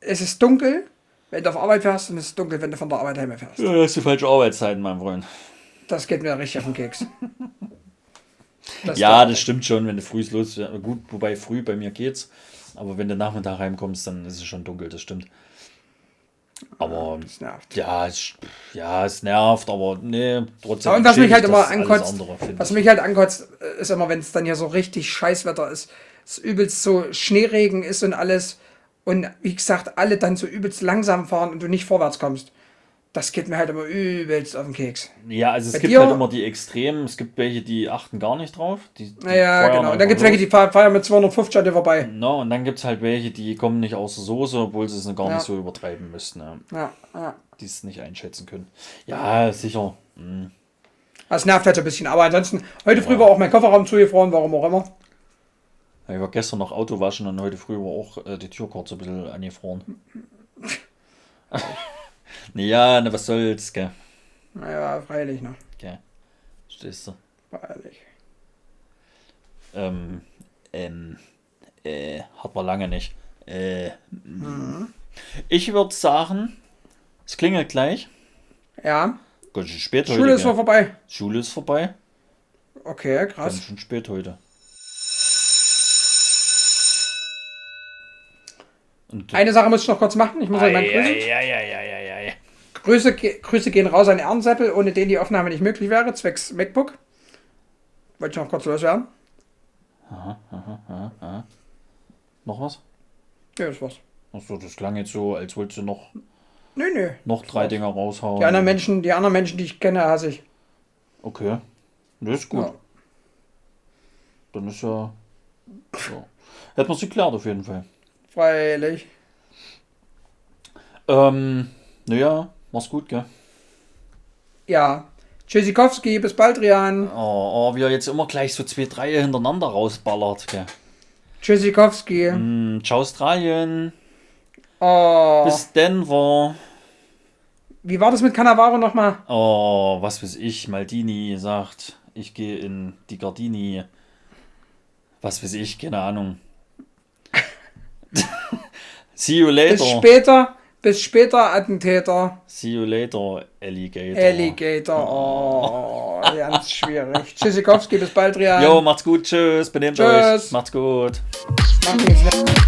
A: es ist dunkel, wenn du auf Arbeit fährst und es ist dunkel, wenn du von der Arbeit heim fährst.
B: Ja, das ist die falsche Arbeitszeiten, mein Freund.
A: Das geht mir richtig auf den Keks. Das
B: ja, das stimmt schon, wenn du früh los Gut, wobei früh bei mir geht's. Aber wenn du Nachmittag heimkommst, dann ist es schon dunkel, das stimmt. Aber
A: das nervt.
B: ja, es, ja, es nervt, aber nee, trotzdem.
A: Ja, und was mich halt immer
B: das
A: ankotzt,
B: andere,
A: was
B: ich.
A: mich halt ankotzt, äh, ist immer, wenn es dann hier so richtig Scheißwetter ist, es übelst so Schneeregen ist und alles und wie gesagt, alle dann so übelst langsam fahren und du nicht vorwärts kommst. Das geht mir halt immer übelst auf den Keks.
B: Ja, also es
A: Bei
B: gibt
A: dir-
B: halt immer die Extremen. Es gibt welche, die achten gar nicht drauf. Die, die
A: Naja,
B: feuern
A: genau. Und dann gibt es welche, die fahren feiern mit 250 an dir vorbei.
B: No, und dann gibt es halt welche, die kommen nicht aus der Soße, obwohl sie es gar
A: Ja.
B: nicht so übertreiben müssten. Ja.
A: Ja, ja.
B: Die es nicht einschätzen können. Ja, sicher. Hm.
A: Das nervt halt so ein bisschen. Aber ansonsten, heute früh war auch mein Kofferraum zugefroren, warum auch immer.
B: Ja, Ich war gestern noch Auto waschen und heute früh war auch äh, die Tür kurz ein bisschen angefroren. ja, na was soll's, gell?
A: Naja, freilich, ne?
B: gell. Stehst du?
A: Freilich.
B: Ähm, ähm, äh, hat man lange nicht. Äh, Ich würde sagen, es klingelt gleich.
A: Ja,
B: Ganz schön spät
A: Schule
B: heute.
A: ist
B: gell?
A: mal vorbei.
B: Schule ist vorbei.
A: Okay,
B: Ganz
A: krass.
B: schön spät heute. Und
A: Eine Sache muss ich noch kurz machen. Ich muss euch mal grüßen.
B: Eieieiei.
A: Grüße, ge- Grüße gehen raus an Ehrenseppel, ohne den die Aufnahme nicht möglich wäre, zwecks MacBook. Wollte ich noch kurz loswerden.
B: Noch was?
A: Ja, das war's.
B: Achso, das klang jetzt so, als wolltest du noch,
A: Nö, nö.
B: noch drei Dinger raushauen.
A: Die anderen Menschen, die anderen Menschen, die ich kenne, hasse ich.
B: Okay. Das ist gut.
A: Ja.
B: Dann ist ja. So. Hätten wir sie geklärt auf jeden Fall.
A: Freilich.
B: Ähm, naja, mach's gut, gell?
A: Ja. Tschüssikowski, bis bald, Rian.
B: Oh, oh, wie er jetzt immer gleich so zwei, drei hintereinander rausballert, gell?
A: Tschüssikowski.
B: Hm, ciao Australien.
A: Oh.
B: Bis Denver.
A: Wie war das mit Cannavaro nochmal?
B: Oh, was weiß ich, Maldini sagt, ich gehe in die Gardini. Was weiß ich, keine Ahnung. See you
A: Bis
B: later.
A: später, bis später, Attentäter.
B: See you later, Alligator.
A: Alligator. Oh, ganz schwierig. Tschüssikowski, bis bald, Rian.
B: Jo, macht's gut, tschüss, benehmt
A: Tschüss.
B: euch. Macht's gut.
A: Mach.